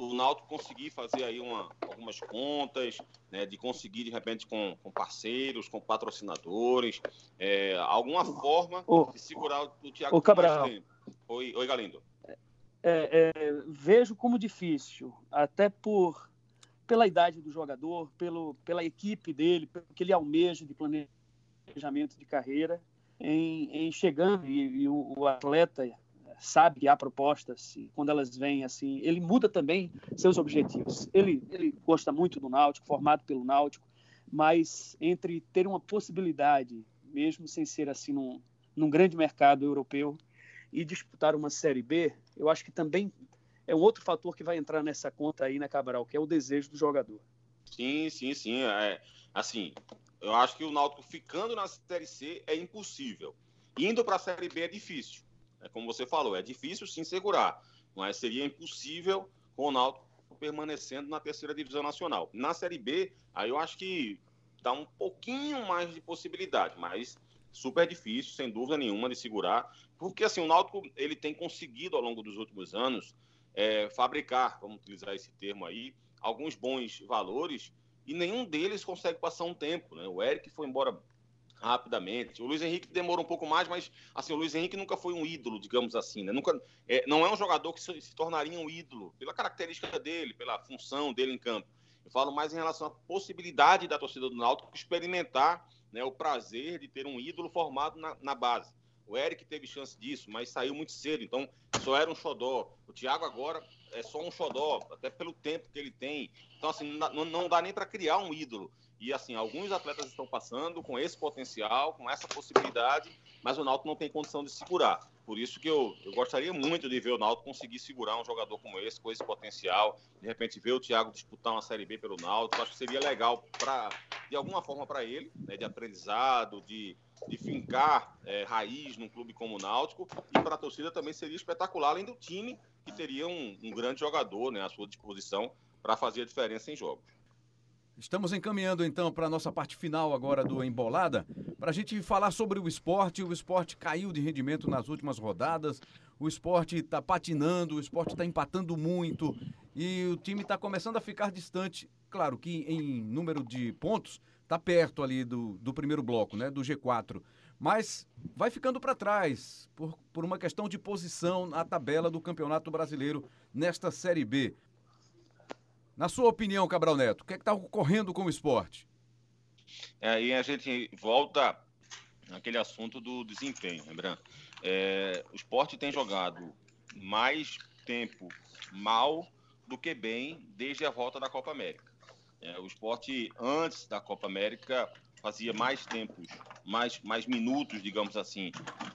o Náutico conseguir fazer aí uma, algumas contas, né, de conseguir de repente com, com parceiros, com patrocinadores, é, alguma forma de segurar o, o Thiago o Cabral. Oi, oi, Galindo. É, é, vejo como difícil, até por pela idade do jogador, pelo, pela equipe dele, pelo que ele almeja de planejamento de carreira, em, em chegando e, e o, o atleta sabe há propostas e quando elas vêm assim, ele muda também seus objetivos. Ele, ele gosta muito do Náutico, formado pelo Náutico, mas entre ter uma possibilidade, mesmo sem ser assim num, num grande mercado europeu, e disputar uma Série B, eu acho que também é um outro fator que vai entrar nessa conta aí, né, Cabral, que é o desejo do jogador. Sim, sim, sim. É, assim, eu acho que o Náutico ficando na Série C é impossível. Indo para a Série B é difícil. É como você falou, é difícil sim segurar, mas seria impossível com o Náutico permanecendo na terceira divisão nacional. Na Série B, aí eu acho que dá um pouquinho mais de possibilidade, mas super difícil, sem dúvida nenhuma, de segurar, porque assim, o Náutico ele tem conseguido ao longo dos últimos anos é, fabricar, vamos utilizar esse termo aí, alguns bons valores e nenhum deles consegue passar um tempo. Né? O Eric foi embora rapidamente. O Luiz Henrique demora um pouco mais, mas assim, o Luiz Henrique nunca foi um ídolo, digamos assim, né? Nunca, é, não é um jogador que se, se, tornaria um ídolo pela característica dele, pela função dele em campo. Eu falo mais em relação à possibilidade da torcida do Náutico experimentar né, o prazer de ter um ídolo formado na, na base. O Eric teve chance disso, mas saiu muito cedo, então só era um xodó. O Thiago agora é só um xodó, até pelo tempo que ele tem. Então, assim, não, não dá nem para criar um ídolo. E assim, alguns atletas estão passando com esse potencial, com essa possibilidade, mas o Náutico não tem condição de segurar. Por isso que eu, eu gostaria muito de ver o Náutico conseguir segurar um jogador como esse, com esse potencial. De repente ver o Thiago disputar uma Série B pelo Náutico, acho que seria legal para, de alguma forma para ele, né, de aprendizado, de, de fincar é, raiz num clube como o Náutico. E para a torcida também seria espetacular, além do time que teria um, um grande jogador né, à sua disposição para fazer a diferença em jogos. Estamos encaminhando então para a nossa parte final agora do Embolada, para a gente falar sobre o esporte. O esporte caiu de rendimento nas últimas rodadas, o esporte está patinando, o esporte está empatando muito e o time está começando a ficar distante. Claro que em número de pontos está perto ali do, do primeiro bloco, né, do G4, mas vai ficando para trás por, por uma questão de posição na tabela do Campeonato Brasileiro nesta Série B. Na sua opinião, Cabral Neto, o que é está ocorrendo com o esporte? Aí a gente volta naquele assunto do desempenho, lembrando. É, o esporte tem jogado mais tempo mal do que bem desde a volta da Copa América. É, o esporte, antes da Copa América, fazia mais tempos, mais, mais minutos, digamos assim,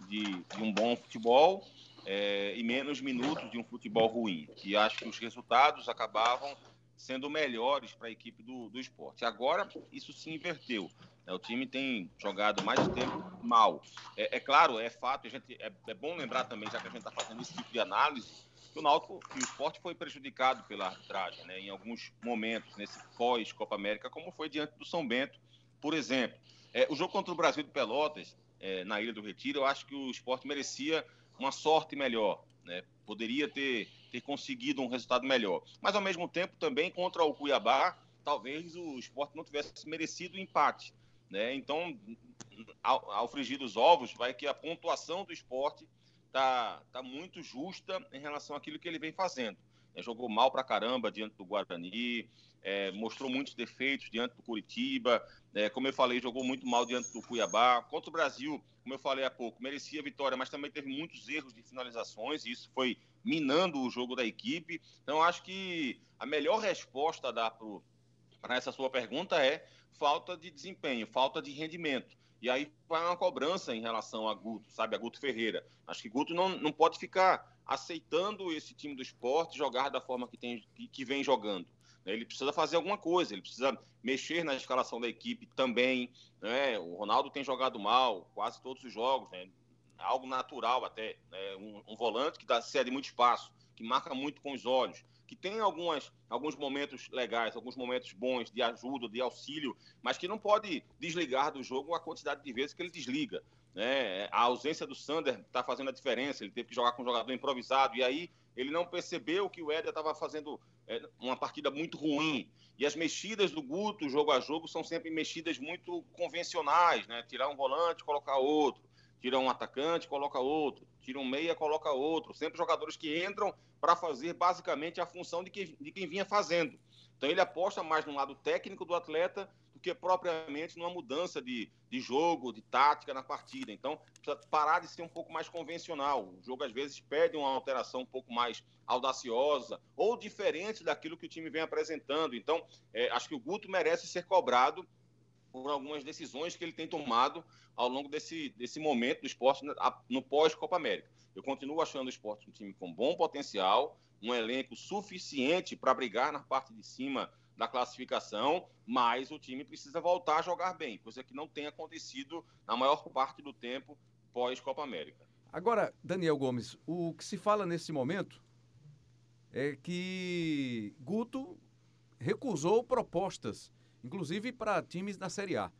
de, de um bom futebol é, e menos minutos de um futebol ruim. E acho que os resultados acabavam sendo melhores para a equipe do, do esporte. Agora, isso se inverteu. Né? O time tem jogado mais tempo mal. É, é claro, é fato, a gente, é, é, bom lembrar também, já que a gente está fazendo esse tipo de análise, que o Náutico, que o esporte foi prejudicado pela arbitragem, né? em alguns momentos, nesse pós-Copa América, como foi diante do São Bento, por exemplo. É, o jogo contra o Brasil de Pelotas, é, na Ilha do Retiro, eu acho que o esporte merecia uma sorte melhor. Né? Poderia ter ter conseguido um resultado melhor. Mas, ao mesmo tempo, também contra o Cuiabá, talvez o esporte não tivesse merecido o empate. Né? Então, ao, ao frigir dos ovos, vai que a pontuação do esporte está tá muito justa em relação àquilo que ele vem fazendo. É, jogou mal para caramba diante do Guarani, é, mostrou muitos defeitos diante do Curitiba, é, como eu falei, jogou muito mal diante do Cuiabá. Contra o Brasil, como eu falei há pouco, merecia a vitória, mas também teve muitos erros de finalizações, e isso foi minando o jogo da equipe. Então, acho que a melhor resposta a dar para essa sua pergunta é falta de desempenho, falta de rendimento. E aí vai uma cobrança em relação a Guto, sabe? A Guto Ferreira. Acho que Guto não, não pode ficar aceitando esse time do esporte jogar da forma que, tem, que, que vem jogando. Ele precisa fazer alguma coisa, ele precisa mexer na escalação da equipe também. Né? O Ronaldo tem jogado mal quase todos os jogos, né? Algo natural até, né? um, um, volante que dá, cede muito espaço, que marca muito com os olhos, que tem algumas, alguns momentos legais, alguns momentos bons de ajuda, de auxílio, mas que não pode desligar do jogo a quantidade de vezes que ele desliga. Né? A ausência do Sander está fazendo a diferença, ele teve que jogar com um jogador improvisado, e aí ele não percebeu que o Éder estava fazendo é, uma partida muito ruim. E as mexidas do Guto, jogo a jogo, são sempre mexidas muito convencionais, né? Tirar um volante, colocar outro tira um atacante, coloca outro, tira um meia, coloca outro. Sempre jogadores que entram para fazer basicamente a função de, que, de quem vinha fazendo. Então ele aposta mais no lado técnico do atleta do que propriamente numa mudança de, de jogo, de tática na partida. Então precisa parar de ser um pouco mais convencional. O jogo às vezes pede uma alteração um pouco mais audaciosa ou diferente daquilo que o time vem apresentando. Então é, acho que o Guto merece ser cobrado por algumas decisões que ele tem tomado ao longo desse, desse momento do esporte no pós-Copa América. Eu continuo achando o esporte um time com bom potencial, um elenco suficiente para brigar na parte de cima da classificação, mas o time precisa voltar a jogar bem, coisa que não tem acontecido na maior parte do tempo pós-Copa América. Agora, Daniel Gomes, o que se fala nesse momento é que Guto recusou propostas inclusive para times da Série A.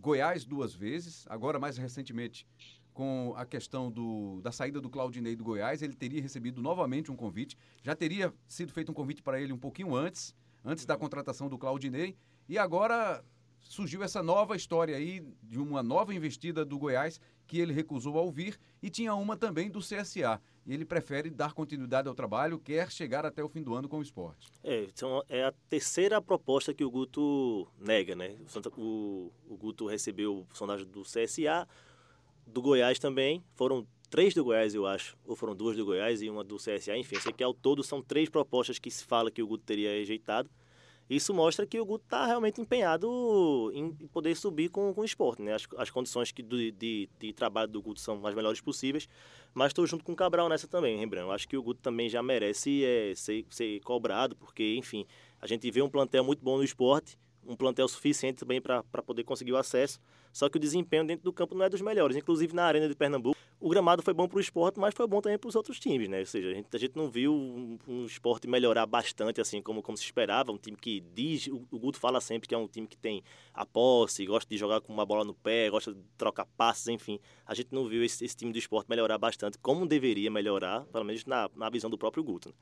Goiás duas vezes, agora mais recentemente com a questão do, da saída do Claudinei do Goiás, ele teria recebido novamente um convite. Já teria sido feito um convite para ele um pouquinho antes, antes da contratação do Claudinei, e agora surgiu essa nova história aí de uma nova investida do Goiás que ele recusou a ouvir e tinha uma também do CSA. E ele prefere dar continuidade ao trabalho, quer chegar até o fim do ano com o esporte. É, então é a terceira proposta que o Guto nega, né? O, o Guto recebeu sondagem do CSA, do Goiás também, foram três do Goiás, eu acho, ou foram duas do Goiás e uma do CSA, enfim, sei que ao todo são três propostas que se fala que o Guto teria rejeitado. Isso mostra que o Guto está realmente empenhado em poder subir com, com o esporte. Né? As, as condições que de, de trabalho do Guto são as melhores possíveis, mas estou junto com o Cabral nessa também, Rembrandt. Acho que o Guto também já merece é, ser, ser cobrado, porque, enfim, a gente vê um plantel muito bom no esporte, um plantel suficiente também para poder conseguir o acesso, só que o desempenho dentro do campo não é dos melhores. Inclusive na Arena de Pernambuco, o gramado foi bom para o esporte, mas foi bom também para os outros times, né? Ou seja, a gente, a gente não viu um, um, esporte melhorar bastante, assim, como, como se esperava. Um time que diz, o, o, Guto fala sempre que é um time que tem a posse, gosta de jogar com uma bola no pé, gosta de trocar passes, enfim. A gente não viu esse, esse time do esporte melhorar bastante, como deveria melhorar, pelo menos na, na visão do próprio Guto. Né?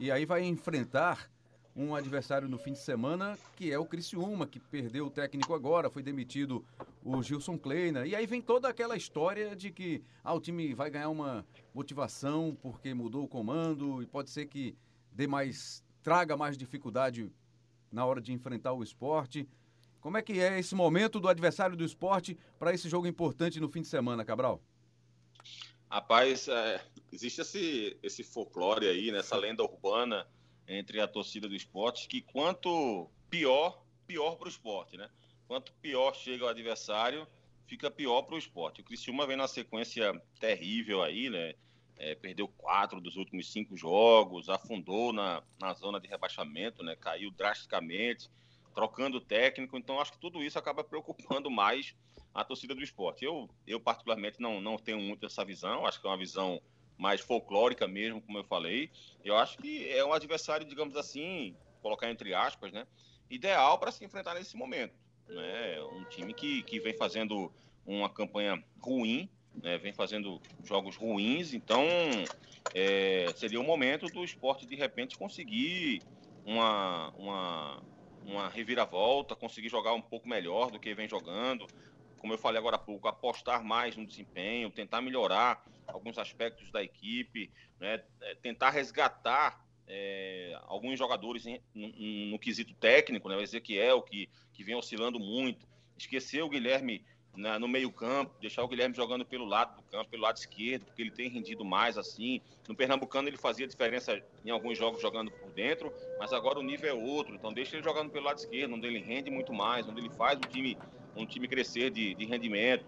E aí vai enfrentar um adversário no fim de semana, que é o Criciúma, que perdeu o técnico agora, foi demitido o Gilson Kleina. E aí vem toda aquela história de que ah, o time vai ganhar uma motivação porque mudou o comando e pode ser que dê mais, traga mais dificuldade na hora de enfrentar o esporte. Como é que é esse momento do adversário do esporte para esse jogo importante no fim de semana, Cabral? Rapaz, é, existe esse, esse folclore aí, nessa lenda urbana entre a torcida do esporte, que quanto pior, pior para o esporte, né? Quanto pior chega o adversário, fica pior para o esporte. O Criciúma vem na sequência terrível aí, né? É, perdeu quatro dos últimos cinco jogos, afundou na, na zona de rebaixamento, né? Caiu drasticamente, trocando técnico. Então, acho que tudo isso acaba preocupando mais a torcida do esporte. Eu, eu particularmente, não, não tenho muito essa visão. Acho que é uma visão mais folclórica mesmo, como eu falei. Eu acho que é um adversário, digamos assim, colocar entre aspas, né, ideal para se enfrentar nesse momento. Né? Um time que, que vem fazendo uma campanha ruim, né? vem fazendo jogos ruins, então é, seria o momento do esporte de repente conseguir uma, uma, uma reviravolta, conseguir jogar um pouco melhor do que vem jogando, como eu falei agora há pouco, apostar mais no desempenho, tentar melhorar alguns aspectos da equipe, né, é, tentar resgatar é, alguns jogadores em, no, no, quesito técnico, né, o Ezequiel, que, que vem oscilando muito, esquecer o Guilherme no meio campo, deixar o Guilherme jogando pelo lado do campo, pelo lado esquerdo, porque ele tem rendido mais assim. No Pernambucano ele fazia diferença em alguns jogos jogando por dentro, mas agora o nível é outro, então deixa ele jogando pelo lado esquerdo, onde ele rende muito mais, onde ele faz o time um time crescer de, de rendimento,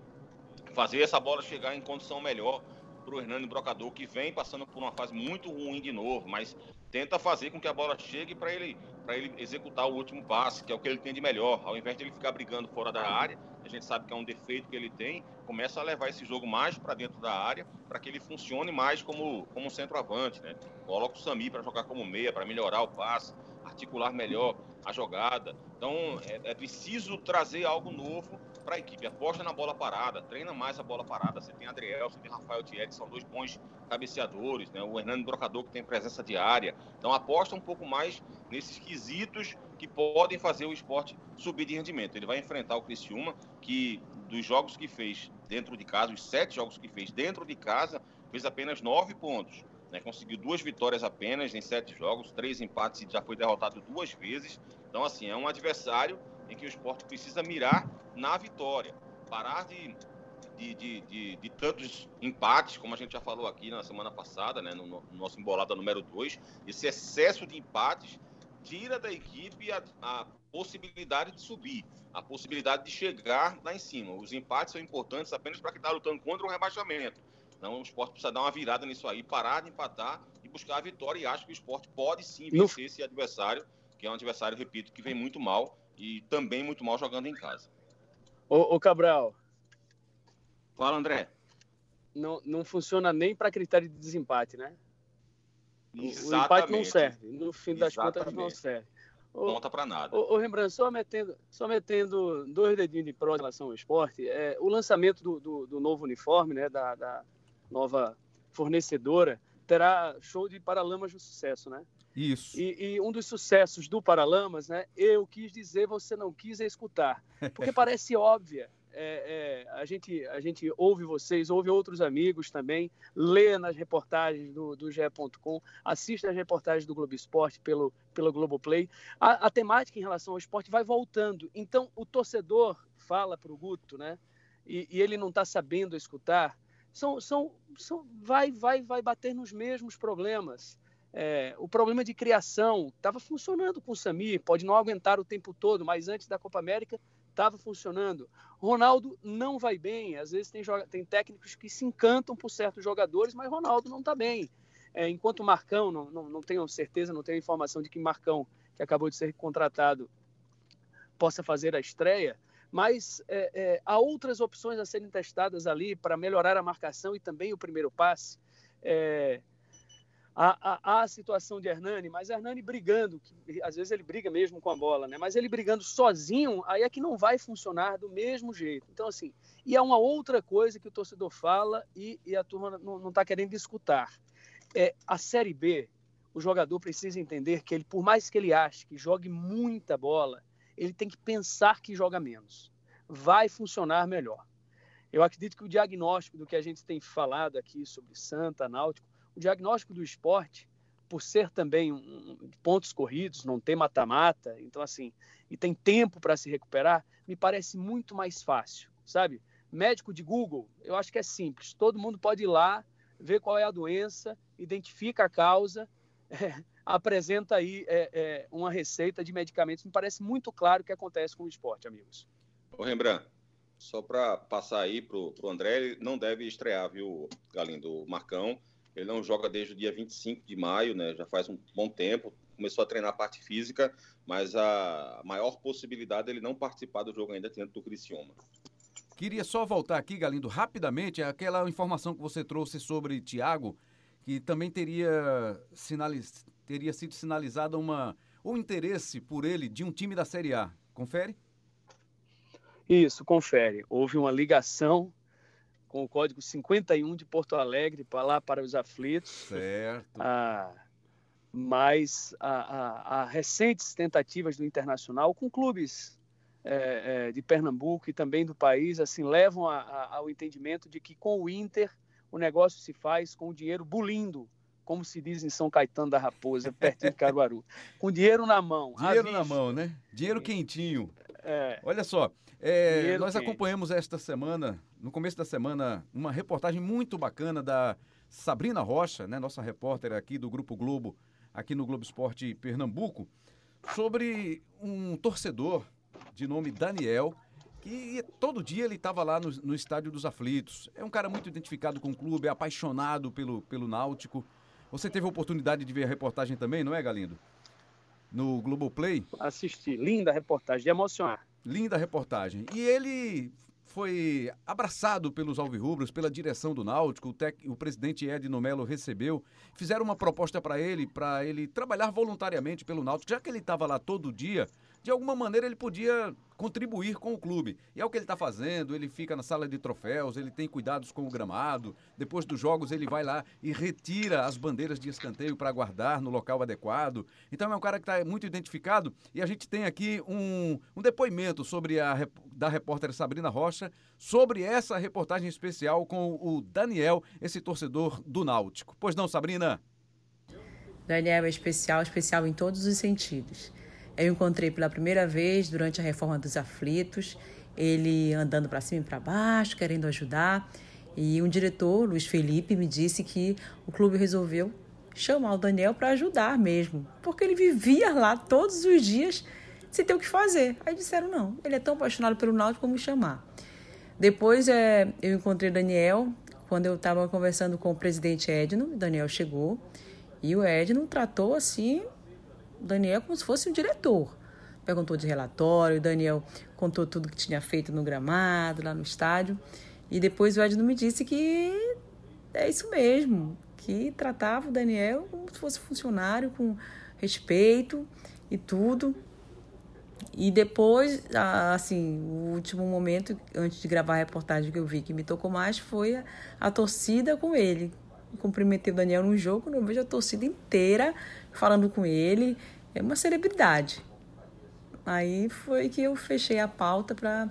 fazer essa bola chegar em condição melhor para o Hernani Brocador, que vem passando por uma fase muito ruim de novo, mas tenta fazer com que a bola chegue para ele, ele executar o último passe, que é o que ele tem de melhor. Ao invés de ele ficar brigando fora da área, a gente sabe que é um defeito que ele tem, começa a levar esse jogo mais para dentro da área, para que ele funcione mais como, como centroavante. Né? Coloca o Sami para jogar como meia, para melhorar o passe, articular melhor a jogada. Então é, é preciso trazer algo novo para a equipe. Aposta na bola parada, treina mais a bola parada. Você tem Adriel, você tem Rafael Thierry, são dois bons cabeceadores, né? O Hernando Brocador que tem presença diária. Então aposta um pouco mais nesses quesitos que podem fazer o esporte subir de rendimento. Ele vai enfrentar o Criciúma, que dos jogos que fez dentro de casa, os sete jogos que fez dentro de casa, fez apenas nove pontos. Né, conseguiu duas vitórias apenas em sete jogos, três empates e já foi derrotado duas vezes. Então, assim, é um adversário em que o esporte precisa mirar na vitória. Parar de, de, de, de, de tantos empates, como a gente já falou aqui na semana passada, né, no, no nosso embolada número 2. Esse excesso de empates tira da equipe a, a possibilidade de subir, a possibilidade de chegar lá em cima. Os empates são importantes apenas para quem está lutando contra o rebaixamento. Então o esporte precisa dar uma virada nisso aí, parar de empatar e buscar a vitória. E acho que o esporte pode sim vencer no... esse adversário, que é um adversário, repito, que vem muito mal e também muito mal jogando em casa. Ô, ô Cabral. Fala, André. Não, não funciona nem para critério de desempate, né? Exatamente. O empate não serve. No fim das Exatamente. contas, não serve. Ô, Conta para nada. Ô, ô, Rembrandt, só metendo, só metendo dois dedinhos de pró em relação ao esporte, é, o lançamento do, do, do novo uniforme, né, da, da nova fornecedora, terá show de Paralamas do Sucesso, né? Isso. E, e, um dos sucessos do Paralamas, né? Eu quis dizer, você não quis escutar. Porque parece óbvia. É, é, a, gente, a gente ouve vocês, ouve outros amigos também, lê nas reportagens do, do GE.com, assiste as reportagens do Globo Esporte pelo, pelo Globoplay. A, a temática em relação ao esporte vai voltando. Então, o torcedor fala para o Guto, né? E, e ele não está sabendo escutar. São, são, são, vai, vai, vai bater nos mesmos problemas. É, o problema de criação estava funcionando com o Samir, pode não aguentar o tempo todo, mas antes da Copa América estava funcionando. Ronaldo não vai bem, às vezes tem, tem técnicos que se encantam por certos jogadores, mas Ronaldo não está bem. É, enquanto Marcão, não, não, não tenho certeza, não tenho informação de que Marcão, que acabou de ser contratado, possa fazer a estreia, Mas é, é, há outras opções a serem testadas ali para melhorar a marcação e também o primeiro passe. É, há, há, a situação de Hernani, mas Hernani brigando, que, às vezes ele briga mesmo com a bola, né? mas ele brigando sozinho, aí é que não vai funcionar do mesmo jeito. Então, assim, e há uma outra coisa que o torcedor fala e, e a turma não está querendo escutar. É, a Série B, o jogador precisa entender que ele, por mais que ele ache que jogue muita bola, ele tem que pensar que joga menos. Vai funcionar melhor. Eu acredito que o diagnóstico do que a gente tem falado aqui sobre Santa, Náutico, o diagnóstico do esporte, por ser também um, pontos corridos, não tem mata-mata, então assim, e tem tempo para se recuperar, me parece muito mais fácil, sabe? Médico de Google, eu acho que é simples. Todo mundo pode ir lá, ver qual é a doença, identifica a causa, é, apresenta aí é, é, uma receita de medicamentos. Me parece muito claro o que acontece com o esporte, amigos. Ô Rembrandt, só para passar aí para o André, ele não deve estrear, viu, Galindo? Marcão, ele não joga desde o dia 25 de maio, né? Já faz um bom tempo. Começou a treinar a parte física, mas a maior possibilidade é ele não participar do jogo ainda dentro do Criciúma. Queria só voltar aqui, Galindo, rapidamente, aquela informação que você trouxe sobre Thiago, que também teria sinaliz teria sido sinalizada uma, um interesse por ele de um time da Série A. Confere? Isso, confere. Houve uma ligação com o código 51 de Porto Alegre para lá para os aflitos. Certo. Ah, mas há recentes tentativas do Internacional com clubes é, é, de Pernambuco e também do país assim levam a, ao entendimento de que com o Inter o negócio se faz com o dinheiro bulindo como se diz em São Caetano da Raposa, perto de Caruaru. Com dinheiro na mão. Dinheiro na mão, né? Dinheiro quentinho. É. Olha só, é, nós quente. acompanhamos esta semana, no começo da semana, uma reportagem muito bacana da Sabrina Rocha, né, nossa repórter aqui do Grupo Globo, aqui no Globo Esporte Pernambuco, sobre um torcedor de nome Daniel, que todo dia ele estava lá no, no Estádio dos Aflitos. É um cara muito identificado com o clube, é apaixonado pelo, pelo Náutico. Você teve a oportunidade de ver a reportagem também, não é, Galindo? No Globoplay? Assisti. Linda reportagem, de emocionar. Linda reportagem. E ele foi abraçado pelos alvirrubros, pela direção do Náutico, o, tec, o presidente Edno Melo recebeu, fizeram uma proposta para ele, para ele trabalhar voluntariamente pelo Náutico, já que ele estava lá todo dia, de alguma maneira ele podia contribuir com o clube. E é o que ele está fazendo, ele fica na sala de troféus, ele tem cuidados com o gramado, depois dos jogos ele vai lá e retira as bandeiras de escanteio para guardar no local adequado. Então é um cara que está muito identificado e a gente tem aqui um, um depoimento sobre a da repórter Sabrina Rocha sobre essa reportagem especial com o Daniel, esse torcedor do Náutico. Pois não, Sabrina? Daniel é especial, especial em todos os sentidos. Eu encontrei pela primeira vez durante a reforma dos aflitos, ele andando para cima e para baixo, querendo ajudar. E um diretor, Luiz Felipe, me disse que o clube resolveu chamar o Daniel para ajudar mesmo, porque ele vivia lá todos os dias sem ter o que fazer. Aí disseram: não, ele é tão apaixonado pelo Náutico como chamar. Depois é, eu encontrei Daniel quando eu estava conversando com o presidente Edno. Daniel chegou e o Edno tratou assim Daniel como se fosse um diretor. Perguntou de relatório, Daniel contou tudo que tinha feito no gramado, lá no estádio. E depois o Edno me disse que é isso mesmo, que tratava o Daniel como se fosse funcionário, com respeito e tudo. E depois, assim, o último momento, antes de gravar a reportagem que eu vi que me tocou mais, foi a, a torcida com ele. Cumprimentei o Daniel no jogo, não vejo a torcida inteira falando com ele. É uma celebridade. Aí foi que eu fechei a pauta para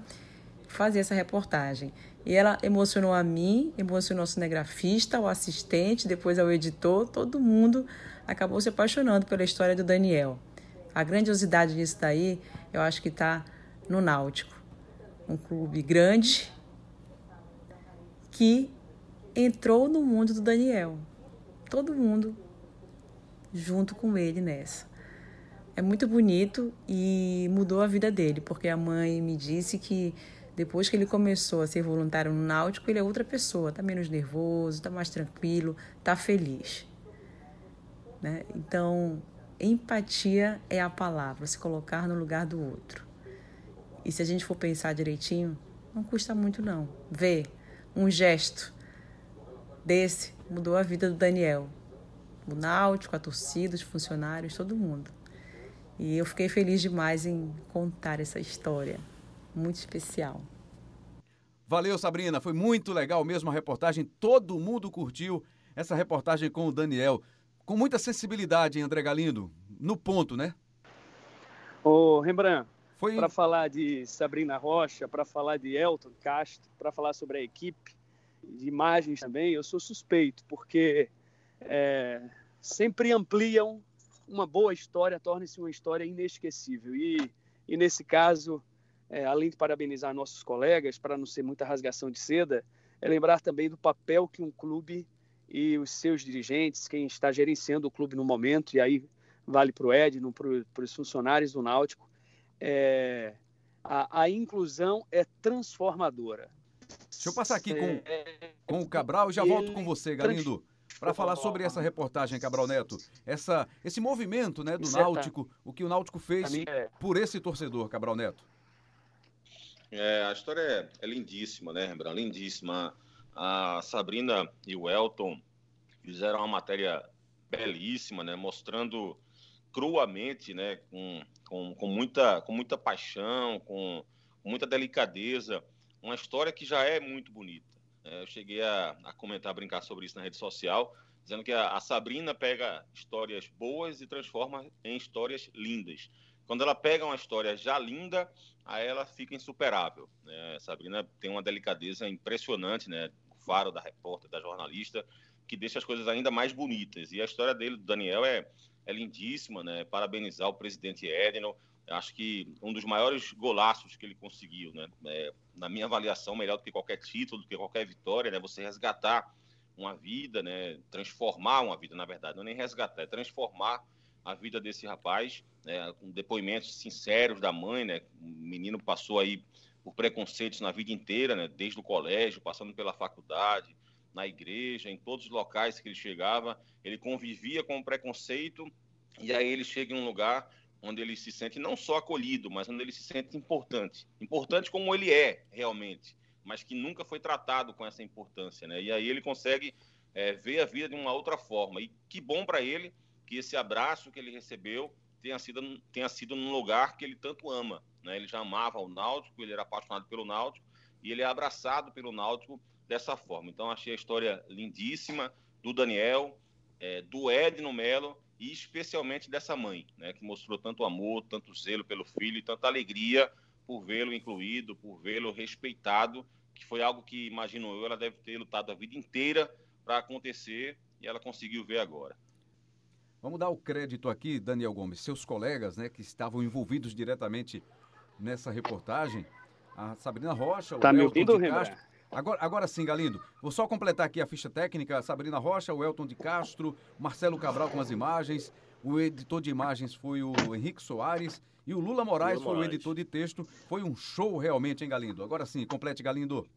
fazer essa reportagem. E ela emocionou a mim, emocionou o cinegrafista, o assistente, depois ao editor, todo mundo acabou se apaixonando pela história do Daniel. A grandiosidade disso daí, eu acho que está no Náutico. Um clube grande que entrou no mundo do Daniel. Todo mundo junto com ele nessa. É muito bonito e mudou a vida dele, porque a mãe me disse que depois que ele começou a ser voluntário no Náutico, ele é outra pessoa, tá menos nervoso, tá mais tranquilo, tá feliz. Né? Então, empatia é a palavra, se colocar no lugar do outro. E se a gente for pensar direitinho, não custa muito não. Ver um gesto desse mudou a vida do Daniel. O Náutico, a torcida, os funcionários, todo mundo. E eu fiquei feliz demais em contar essa história. Muito especial. Valeu, Sabrina. Foi muito legal mesmo a reportagem. Todo mundo curtiu essa reportagem com o Daniel. Com muita sensibilidade, hein, André Galindo? No ponto, né? Ô, Rembrandt, Foi para falar de Sabrina Rocha, para falar de Elton Castro, para falar sobre a equipe, de imagens também, eu sou suspeito, porque é, sempre ampliam uma boa história, torna-se uma história inesquecível. E, e nesse caso, é, além de parabenizar nossos colegas, para não ser muita rasgação de seda, é lembrar também do papel que um clube e os seus dirigentes, quem está gerenciando o clube no momento, e aí vale para o Edno, para os funcionários do Náutico, é, a, a, inclusão é transformadora. Deixa eu passar aqui com, com o Cabral e já volto com você, Galindo, para falar sobre essa reportagem, Cabral Neto. Essa, esse movimento né, do Náutico, o que o Náutico fez por esse torcedor, Cabral Neto. É, a história é, é lindíssima, né, Rembrandt? Lindíssima. A Sabrina e o Elton fizeram uma matéria belíssima, né, mostrando cruamente, né, com, com, com, muita, com muita paixão, com, com muita delicadeza, uma história que já é muito bonita. É, eu cheguei a, a, comentar, a brincar sobre isso na rede social, dizendo que a, a, Sabrina pega histórias boas e transforma em histórias lindas. Quando ela pega uma história já linda, aí ela fica insuperável. Né? A Sabrina tem uma delicadeza impressionante, né? O faro da repórter, da jornalista, que deixa as coisas ainda mais bonitas. E a história dele, do Daniel, é, é lindíssima, né? Parabenizar o presidente Edno. Acho que um dos maiores golaços que ele conseguiu, né? É, na minha avaliação, melhor do que qualquer título, do que qualquer vitória, né? Você resgatar uma vida, né? Transformar uma vida, na verdade, não é nem resgatar, é transformar a vida desse rapaz, né? Com depoimentos sinceros da mãe, né? O menino passou aí por preconceitos na vida inteira, né? Desde o colégio, passando pela faculdade, na igreja, em todos os locais que ele chegava, ele convivia com o preconceito e aí ele chega em um lugar onde ele se sente não só acolhido, mas onde ele se sente importante. Importante como ele é realmente, mas que nunca foi tratado com essa importância, né? E aí ele consegue é, ver a vida de uma outra forma. E que bom para ele que esse abraço que ele recebeu tenha sido, tenha sido num lugar que ele tanto ama. Né? Ele já amava o Náutico, ele era apaixonado pelo Náutico, e ele é abraçado pelo Náutico dessa forma. Então, achei a história lindíssima do Daniel, é, do Edno Melo e especialmente dessa mãe, né, que mostrou tanto amor, tanto zelo pelo filho e tanta alegria por vê-lo incluído, por vê-lo respeitado, que foi algo que, imagino eu, ela deve ter lutado a vida inteira para acontecer e ela conseguiu ver agora. Vamos dar o crédito aqui, Daniel Gomes, seus colegas, né, que estavam envolvidos diretamente nessa reportagem, a Sabrina Rocha, tá o me Elton ouvindo, de Castro, Agora, agora sim, Galindo. Vou só completar aqui a ficha técnica. Sabrina Rocha, o Elton de Castro, Marcelo Cabral com as imagens. O editor de imagens foi o Henrique Soares. E o Lula Moraes Lula foi Moraes. o editor de texto. Foi um show realmente, hein, Galindo? Agora sim, complete, Galindo.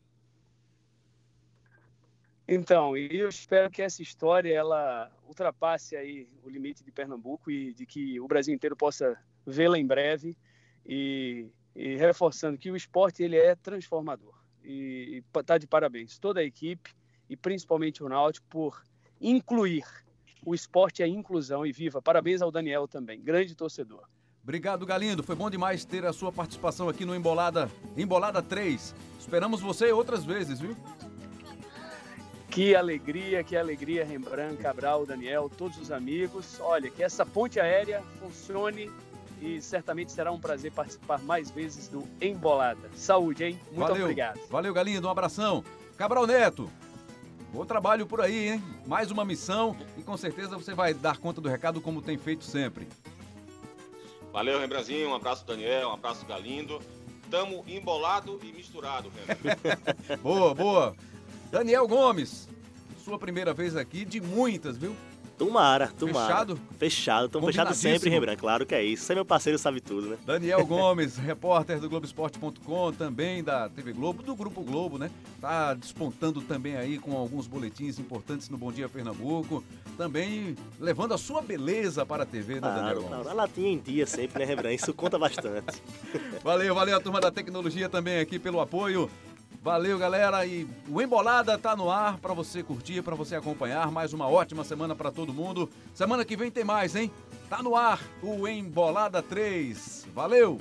Então, e eu espero que essa história ela ultrapasse aí o limite de Pernambuco e de que o Brasil inteiro possa vê-la em breve e, e reforçando que o esporte ele é transformador e está de parabéns toda a equipe e principalmente o Náutico por incluir o esporte a inclusão e viva. Parabéns ao Daniel também, grande torcedor. Obrigado, Galindo. Foi bom demais ter a sua participação aqui no Embolada, Embolada 3. Esperamos você outras vezes, viu? Que alegria, que alegria, Rembrandt, Cabral, Daniel, todos os amigos. Olha, que essa ponte aérea funcione e certamente será um prazer participar mais vezes do Embolada. Saúde, hein? Muito Valeu. obrigado. Valeu, Galindo. Um abração. Cabral Neto, bom trabalho por aí, hein? Mais uma missão e com certeza você vai dar conta do recado como tem feito sempre. Valeu, Rembrazinho. Um abraço, Daniel. Um abraço, Galindo. Tamo embolado e misturado, boa, boa. Daniel Gomes, sua primeira vez aqui de muitas, viu? Tomara, tomara. Fechado? Fechado, estamos fechados sempre. Rembrandt. Claro que é isso. Você é meu parceiro, sabe tudo, né? Daniel Gomes, repórter do Globoesporte.com, também da TV Globo, do Grupo Globo, né? Tá despontando também aí com alguns boletins importantes no Bom Dia Pernambuco. Também levando a sua beleza para a TV, né, Daniel Gomes? claro. A latinha em dia sempre, né, Rembrandt? Isso conta bastante. Valeu, valeu a turma da tecnologia também aqui pelo apoio. Valeu, galera. E o Embolada tá no ar para você curtir, para você acompanhar. Mais uma ótima semana para todo mundo. Semana que vem tem mais, hein? Tá no ar o Embolada 3. Valeu!